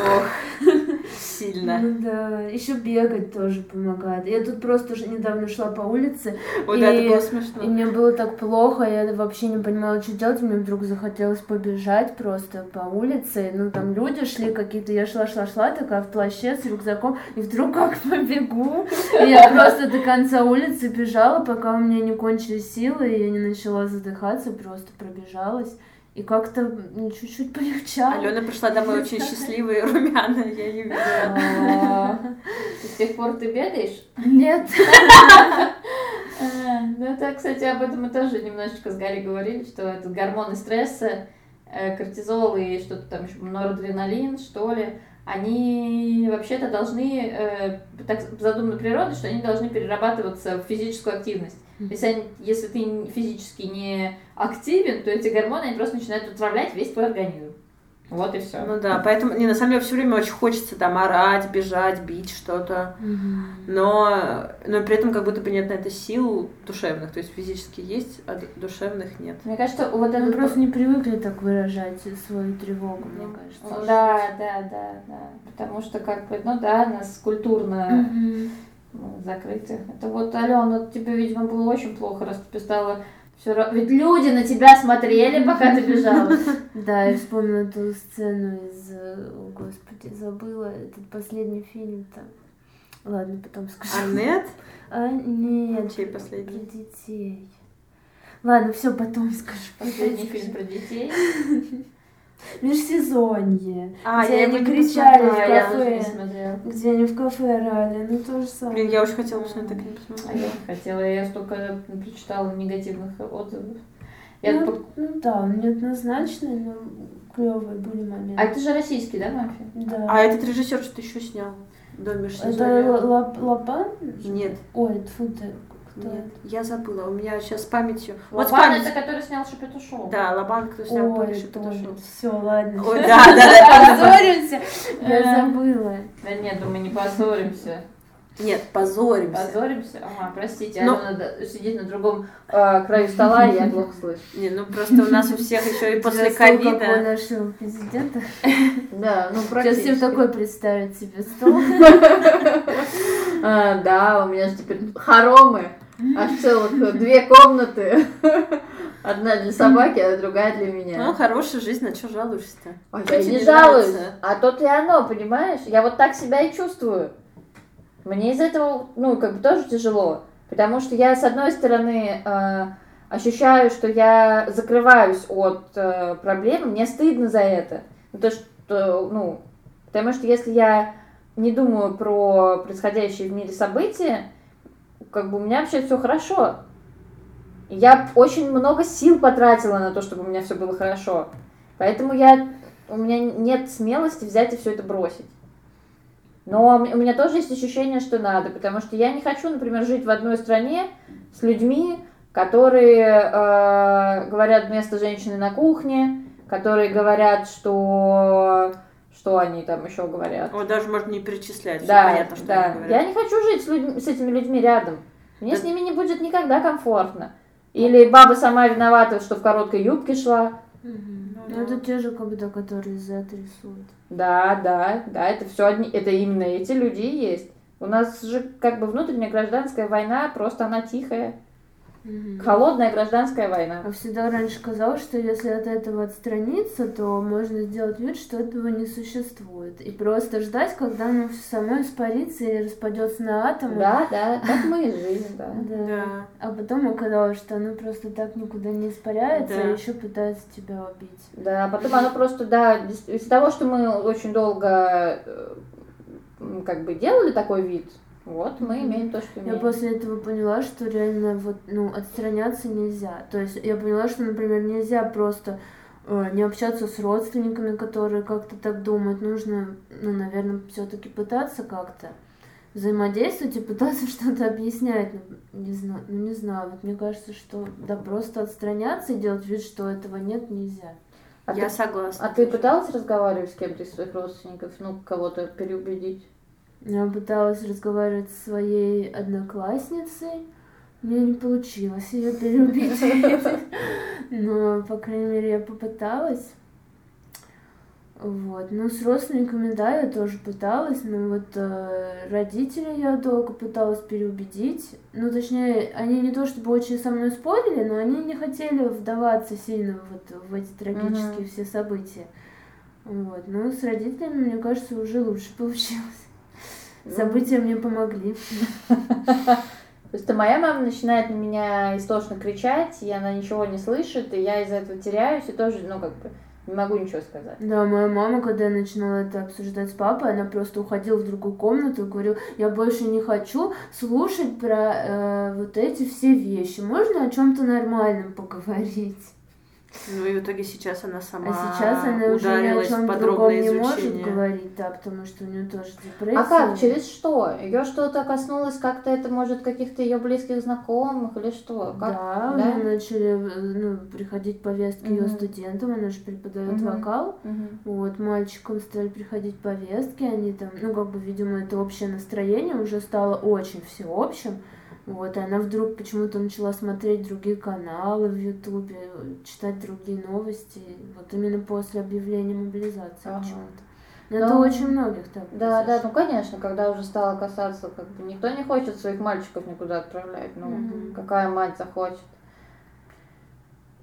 сильно. Ну да, еще бегать тоже помогает. Я тут просто уже недавно шла по улице, Ой, да, И- это было и смешно. мне было так плохо, я вообще не понимала, что делать. Мне вдруг захотелось побежать просто по улице. Ну, там люди шли какие-то, я шла-шла-шла, такая в плаще с рюкзаком, и вдруг как побегу. И я просто до конца улицы бежала, пока у меня не кончились силы, и я не начала задыхаться, просто пробежалась. И как-то чуть-чуть полегчало. Алена пришла домой очень счастливая и румяная, я ее видела. С тех пор ты бегаешь? Нет. [LAUGHS] Ну, это, кстати, об этом мы тоже немножечко с Гарри говорили, что это гормоны стресса, э, кортизол и что-то там еще, норадреналин, что ли, они вообще-то должны, э, так задумано природой, что они должны перерабатываться в физическую активность. Если, они, если ты физически не активен, то эти гормоны они просто начинают отравлять весь твой организм. Вот и все. Ну да, поэтому, не, на самом деле, все время очень хочется там орать, бежать, бить что-то. Но, но при этом как будто бы нет на это сил душевных. То есть физически есть, а душевных нет. Мне кажется, вот это Мы просто не привыкли так выражать свою тревогу, мне кажется. Да, да, да, да. Потому что как бы, ну да, нас культурно Мгм. Ну, закрыты. Это вот, Алена, вот тебе, видимо, было очень плохо, раз тебе стало все равно. Ведь люди на тебя смотрели, пока ты бежала. [LAUGHS] Да, я вспомнила ту сцену из... О, господи, забыла этот последний фильм-то. Ладно, потом скажу. Аннет? А, нет, Чей про последний? детей. Ладно, все потом скажу. Последний фильм про детей. [LAUGHS] Межсезонье. А, где я они кричали посмотрела, в я не кафе. Где они в кафе орали. Ну, то же самое. Блин, я очень хотела посмотреть, так и не А я посмотрела. не хотела, я столько прочитала негативных отзывов. Я ну, пок- ну да, он неоднозначный, но клевые были моменты. А это же российский, да, мафия? Да. А этот режиссер что-то еще снял? До это межсезонья. Лап- Лапан? Нет, Ой, фу ты. Нет, я забыла. У меня сейчас с памятью. Вот с Лобан памятью. это который снял Шапито шоу. Да, Лобан, кто снял Ой, шел. Все, ладно. Ой, да, да, да. Позоримся. Я забыла. Да нет, мы не позоримся. Нет, позоримся. Позоримся? Ага, простите, Ну. Алена да- сидит на другом э, краю стола, и я плохо слышу. Не, ну просто у нас у всех еще и после ковида. нашего президента. [LAUGHS] Да, ну Сейчас всем такой представить себе стол. [LAUGHS] А, да, у меня же теперь хоромы. Аж целых две комнаты. Одна для собаки, а другая для Ну, меня. хорошая жизнь, на что жалуешься-то? А я не жалуюсь. нравится. А то-то и оно, понимаешь? Я вот так себя и чувствую. Мне из этого, ну, как бы тоже тяжело. Потому что я, с одной стороны, э, ощущаю, что я закрываюсь от э, проблем, мне стыдно за это. Ну, То, что, ну, потому что если я не думаю про происходящие в мире события, как бы у меня вообще все хорошо. Я очень много сил потратила на то, чтобы у меня все было хорошо. Поэтому я, у меня нет смелости взять и все это бросить. Но у меня тоже есть ощущение, что надо, потому что я не хочу, например, жить в одной стране с людьми, которые э, говорят вместо женщины на кухне, которые говорят, что что они там еще говорят. Вот даже можно не перечислять, Да, понятно, что да. они говорят. Я не хочу жить с, людьми- с этими людьми рядом. Мне Да. с ними не будет никогда комфортно. Или баба сама виновата, что в короткой юбке шла. Ну, это те же, когда, которые Z рисуют. Да, да, да, это все одни, это именно эти люди и есть. У нас же как бы внутренняя гражданская война, просто она тихая. Холодная гражданская война. А всегда раньше казалось, что если от этого отстраниться, то можно сделать вид, что этого не существует. И просто ждать, когда оно само испарится и распадется на атомы. Да, да, так мы и жили, да. Да. Да. А потом оказалось, что оно просто так никуда не испаряется, Да. а еще пытается тебя убить. Да, потом оно просто, да, из-за того, что мы очень долго э, как бы делали такой вид, вот мы имеем то, что Я имеем. после этого поняла, что реально вот, ну, отстраняться нельзя. То есть я поняла, что, например, нельзя просто э, не общаться с родственниками, которые как-то так думают. Нужно, ну, наверное, все-таки пытаться как-то взаимодействовать и пытаться [LAUGHS] что-то объяснять. Ну, не знаю, ну, не знаю. Вот мне кажется, что да, просто отстраняться и делать вид, что этого нет, нельзя. А Я ты- согласна. А ты пыталась разговаривать с кем-то из своих родственников, ну, кого-то переубедить? Я пыталась разговаривать со своей одноклассницей. Мне не получилось ее переубедить. Но, по крайней мере, я попыталась. Вот. Ну, с родственниками, да, я тоже пыталась, но вот э, родителей я долго пыталась переубедить. Ну, точнее, они не то чтобы очень со мной спорили, но они не хотели вдаваться сильно вот в эти трагические Мгм. все события. Вот. Ну, с родителями, мне кажется, уже лучше получилось. Ну. События мне помогли. Просто моя мама начинает на меня истошно кричать, и она ничего не слышит, и я из-за этого теряюсь, и тоже, ну, как бы, не могу ничего сказать. Да, моя мама, когда я начинала это обсуждать с папой, она просто уходила в другую комнату и говорила, я больше не хочу слушать про э, вот эти все вещи. Можно о чем-то нормальном поговорить? Ну и в итоге сейчас она сама А сейчас она уже ни о чем другом не может говорить, да, потому что у нее тоже депрессия. А как? Через что? Ее что-то коснулось как-то это, может, каких-то ее близких знакомых или что? Как? Да, Да? у нее начали э, ну, приходить повестки ее Мгм. студентам, она же преподает Мгм. вокал. Мгм. Вот, мальчикам стали приходить повестки, они там, ну, как бы, видимо, это общее настроение уже стало очень всеобщим. Вот, и она вдруг почему-то начала смотреть другие каналы в Ютубе, читать другие новости, вот именно после объявления мобилизации Ага. почему-то. Но это Ну, очень многих так Да, да, ну конечно, когда уже стало касаться, как бы никто не хочет своих мальчиков никуда отправлять. Ну, Мгм. какая мать захочет.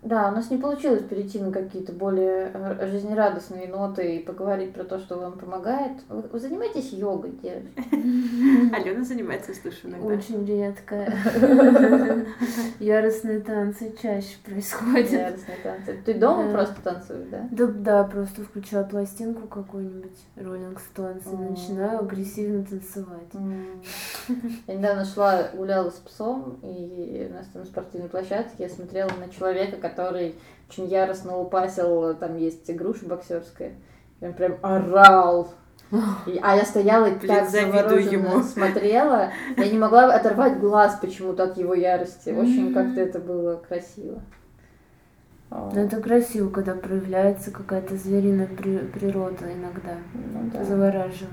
Да, у нас не получилось перейти на какие-то более э, жизнерадостные ноты и поговорить про то, что вам помогает. Вы, вы занимаетесь йогой, девочки? [LAUGHS] Алена занимается, слышу иногда. Очень редко. [LAUGHS] Яростные танцы чаще происходят. Яростные танцы. Ты дома просто танцуешь, да? Да, да, просто включаю пластинку какую-нибудь, Rolling Stones, и начинаю агрессивно танцевать. Я недавно шла, гуляла с псом, и у нас там на спортивной площадке я смотрела на человека, который очень яростно лупасил, там есть груша боксерская, и он прям орал. И- а я стояла и Блин, так завидую завороженно ему. смотрела. Я не могла оторвать глаз почему-то от его ярости. Очень как-то это было красиво. Но это красиво, когда проявляется какая-то звериная при- природа иногда. ну да. Завораживает.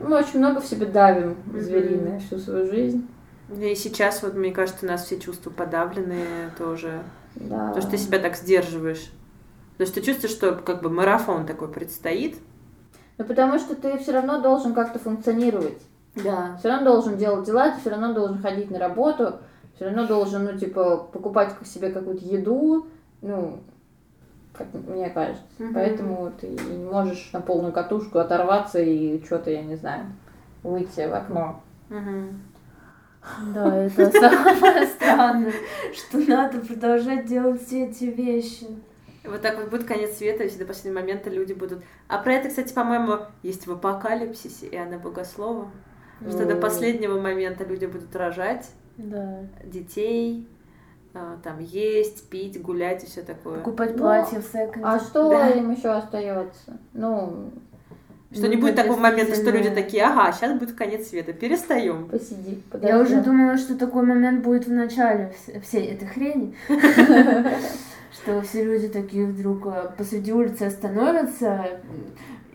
Мы очень много в себе давим звериное всю свою жизнь. Да И сейчас, вот, мне кажется, у нас все чувства подавленные тоже. Да. Потому что ты себя так сдерживаешь. То есть ты чувствуешь, что как бы марафон такой предстоит. Ну, потому что ты все равно должен как-то функционировать. Да. Все равно должен делать дела, ты все равно должен ходить на работу, все равно должен, ну, типа, покупать себе какую-то еду, ну, как мне кажется. Мгм. Поэтому ты не можешь на полную катушку оторваться и что-то, я не знаю, выйти в окно. Мгм. Да, это [LAUGHS] самое странное, что надо продолжать делать все эти вещи. Вот так вот будет конец света, и все до последнего момента люди будут... А про это, кстати, по-моему, есть в апокалипсисе Иоанна Богослова, что до последнего момента люди будут рожать Да. детей, а, там есть, пить, гулять и все такое. Покупать Ну, платье в секонде. А что Да. им еще остается? Ну, Что не Ну, будет такого момента, что люди такие, ага, сейчас будет конец света, перестаем. посиди, подожди. Я уже думала, что такой момент будет в начале вс- всей этой хрени. [LAUGHS] Что все люди такие вдруг э, посреди улицы остановятся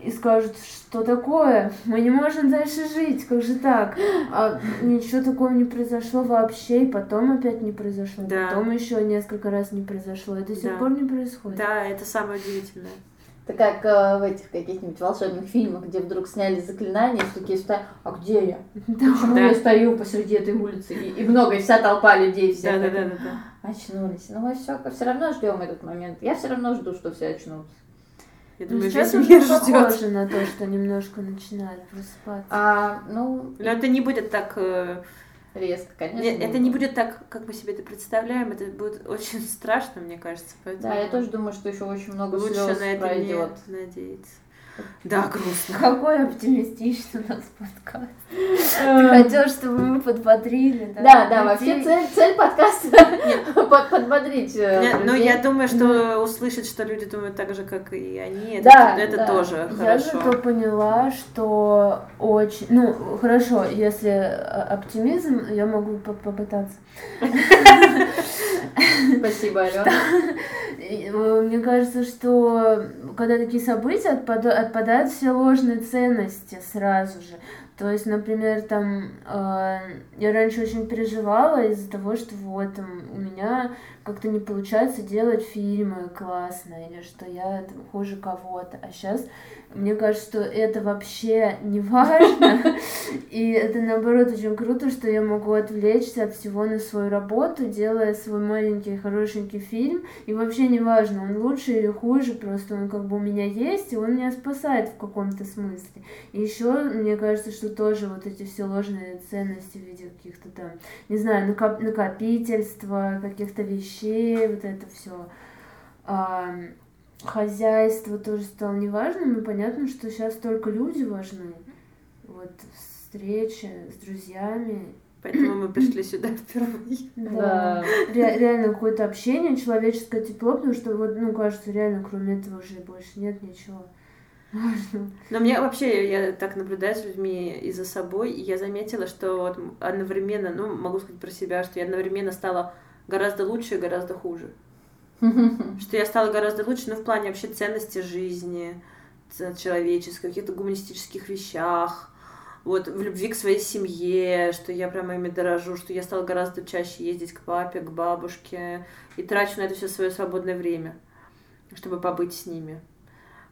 и скажут, что такое? Мы не можем дальше жить, как же так? А ничего такого не произошло вообще, и потом опять не произошло, Да. потом еще несколько раз не произошло, и до сих Да. пор не происходит. Да, это самое удивительное. Это как э, в этих каких-нибудь волшебных фильмах, где вдруг сняли заклинание, и все такие стоят, а где я? Почему я стою посреди этой улицы? И, и много, и вся толпа людей все Да, да, очнулись. Но мы все, все равно ждем этот момент. Я все равно жду, что все очнутся. Я Ну, думаю, сейчас весь уже мир ждет. похоже на то, что немножко начинает просыпаться. А, ну, Но это не будет так... резко, конечно. не- это не будет так, как мы себе это представляем. Это будет [LAUGHS] очень страшно, мне кажется. Поэтому Да, я тоже думаю, что еще очень много лучше слез на это пройдет. не надеяться. Да, грустно. Какой оптимистичный у нас подкаст. Ты Э, хотел, чтобы мы подбодрили, да? Да, да, вообще цель, цель подкаста [LAUGHS] под- подбодрить. э, Не, Ну, я думаю, что услышать, что люди думают так же, как и они, Да, это да. тоже Я хорошо. зато поняла, что очень... Ну, хорошо, если э, оптимизм, я могу по- попытаться. [LAUGHS] Спасибо, Алена. Э, Мне кажется, что когда такие события отпада- отпадают все ложные ценности сразу же. То есть, например, там э, я раньше очень переживала из-за того, что вот там у меня как-то не получается делать фильмы классно, или что я там хуже кого-то. А сейчас мне кажется, что это вообще не важно. И это наоборот очень круто, что я могу отвлечься от всего на свою работу, делая свой маленький хорошенький фильм. И вообще не важно, он лучше или хуже, просто он как бы у меня есть, и он меня спасает в каком-то смысле. И еще, мне кажется, что тоже вот эти все ложные ценности в виде каких-то там, не знаю, накоп- накопительства, каких-то вещей, вот это все. хозяйство тоже стало неважным, и понятно, что сейчас только люди важны. Вот встречи с друзьями. Поэтому мы [CLEARS THROAT] пришли сюда впервые. Да. Ре- реально какое-то общение, человеческое тепло, потому что вот, ну, кажется, реально кроме этого уже больше нет ничего. Но мне вообще, я так наблюдаю с людьми и за собой, и я заметила, что вот одновременно, ну, могу сказать про себя, что я одновременно стала гораздо лучше и гораздо хуже. [LAUGHS] Что я стала гораздо лучше, ну, в плане вообще ценности жизни, человеческой, каких-то гуманистических вещах, вот в любви к своей семье, что я прямо ими дорожу, что я стала гораздо чаще ездить к папе, к бабушке и трачу на это все свое свободное время, чтобы побыть с ними.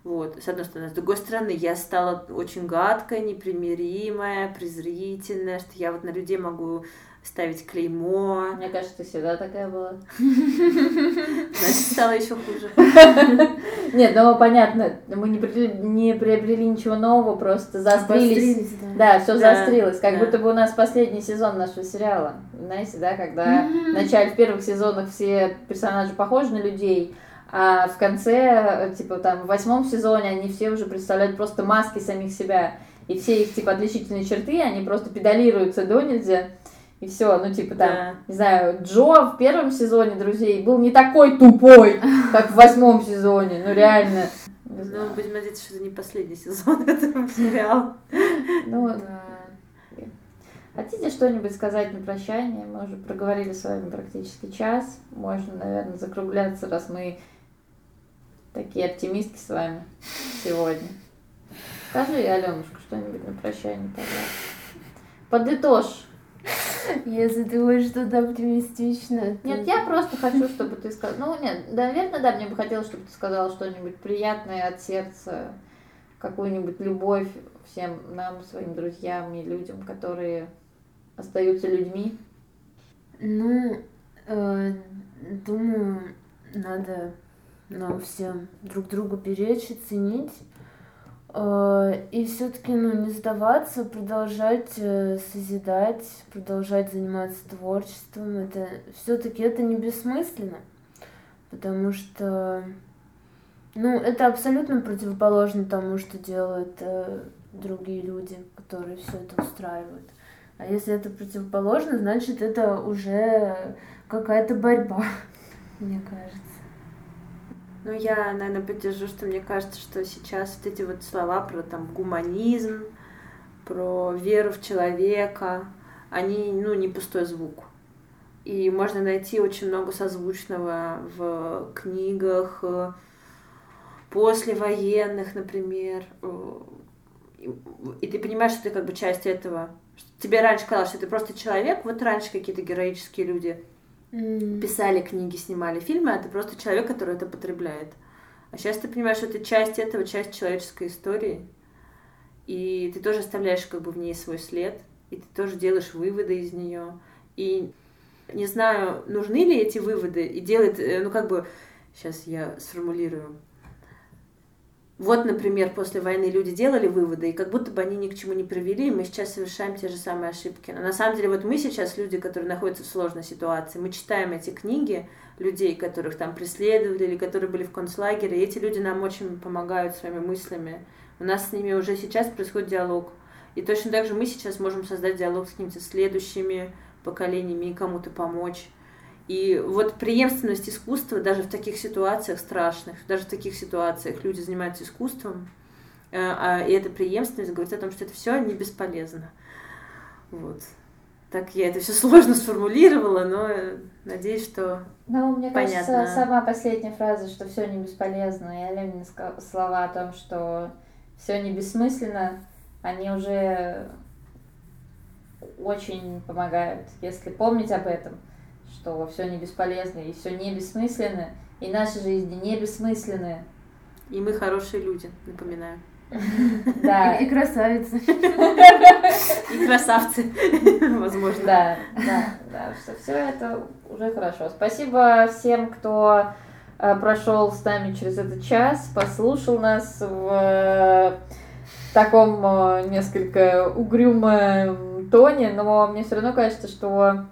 Вот, с одной стороны. С другой стороны, я стала очень гадкая, непримиримая, презрительная, что я вот на людей могу ставить клеймо. Мне кажется, ты всегда такая была. Значит, стало еще хуже. [LAUGHS] Нет, ну понятно, мы не, не приобрели ничего нового, просто заострились. да. да, все да, заострилось. Как да. будто бы у нас последний сезон нашего сериала. Знаете, да, когда в начале в первых сезонах все персонажи похожи на людей, а в конце, типа там в восьмом сезоне они все уже представляют просто маски самих себя. И все их типа отличительные черты, они просто педалируются до нельзя. И все, ну типа там, да. не знаю, Джо в первом сезоне друзей был не такой тупой, как в восьмом сезоне. Ну реально. Ну, будем надеяться, что это не последний сезон [LAUGHS] этого сериала. Ну, да. Хотите что-нибудь сказать на прощание? Мы уже проговорили с вами практически час. Можно, наверное, закругляться, раз мы такие оптимистки с вами сегодня. Скажи, Аленушка, что-нибудь на прощание, пожалуйста. Подытожь [LAUGHS] если ты хочешь что-то оптимистичное. Нет, я просто хочу, чтобы ты сказал. Ну, нет, наверное, да, мне бы хотелось, чтобы ты сказала что-нибудь приятное от сердца, какую-нибудь любовь всем нам, своим друзьям и людям, которые остаются людьми. Ну, э, думаю, надо нам всем друг друга беречь и ценить и все-таки ну, не сдаваться, продолжать э, созидать, продолжать заниматься творчеством. Это все-таки это не бессмысленно, потому что ну, это абсолютно противоположно тому, что делают э, другие люди, которые все это устраивают. А если это противоположно, значит это уже какая-то борьба, [LAUGHS] мне кажется. Ну, я, наверное, поддержу, что мне кажется, что сейчас вот эти вот слова про там гуманизм, про веру в человека, они, ну, не пустой звук. И можно найти очень много созвучного в книгах э, послевоенных, например. Э, и ты понимаешь, что ты как бы часть этого. Тебе раньше казалось, что ты просто человек, вот раньше какие-то героические люди mm. писали книги, снимали фильмы, а ты просто человек, который это потребляет. А сейчас ты понимаешь, что это часть этого, часть человеческой истории, и ты тоже оставляешь как бы в ней свой след, и ты тоже делаешь выводы из нее. И не знаю, нужны ли эти выводы, и делает, э, ну как бы, сейчас я сформулирую, вот, например, после войны люди делали выводы, и как будто бы они ни к чему не привели, и мы сейчас совершаем те же самые ошибки. Но на самом деле вот мы сейчас люди, которые находятся в сложной ситуации, мы читаем эти книги людей, которых там преследовали, или которые были в концлагере, и эти люди нам очень помогают своими мыслями. У нас с ними уже сейчас происходит диалог. И точно так же мы сейчас можем создать диалог с какими-то следующими поколениями и кому-то помочь. И вот преемственность искусства даже в таких ситуациях страшных, даже в таких ситуациях люди занимаются искусством, э, а, и эта преемственность говорит о том, что это все не бесполезно. Вот. Так я это все [LAUGHS] сложно сформулировала, но надеюсь, что Ну, мне понятно. кажется, сама последняя фраза, что все не бесполезно, и Аленины слова о том, что все не бессмысленно, они уже очень помогают, если помнить об этом что все не бесполезно и все не бессмысленно, и наши жизни не бессмысленны. И мы хорошие люди, напоминаю. [LAUGHS] Да. И красавицы. И красавцы, [LAUGHS] возможно. Да, да, да, что все это уже хорошо. Спасибо всем, кто э, прошел с нами через этот час, послушал нас в э, таком э, несколько угрюмом тоне, но мне все равно кажется, что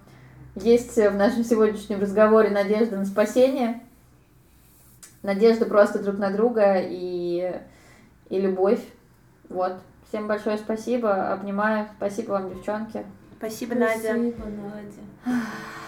есть в нашем сегодняшнем разговоре надежда на спасение, надежда просто друг на друга и, и любовь. Вот. Всем большое спасибо, обнимаю. Спасибо вам, девчонки. Спасибо, Надя. Спасибо, Надя. [SIGHS] [LAUGHS]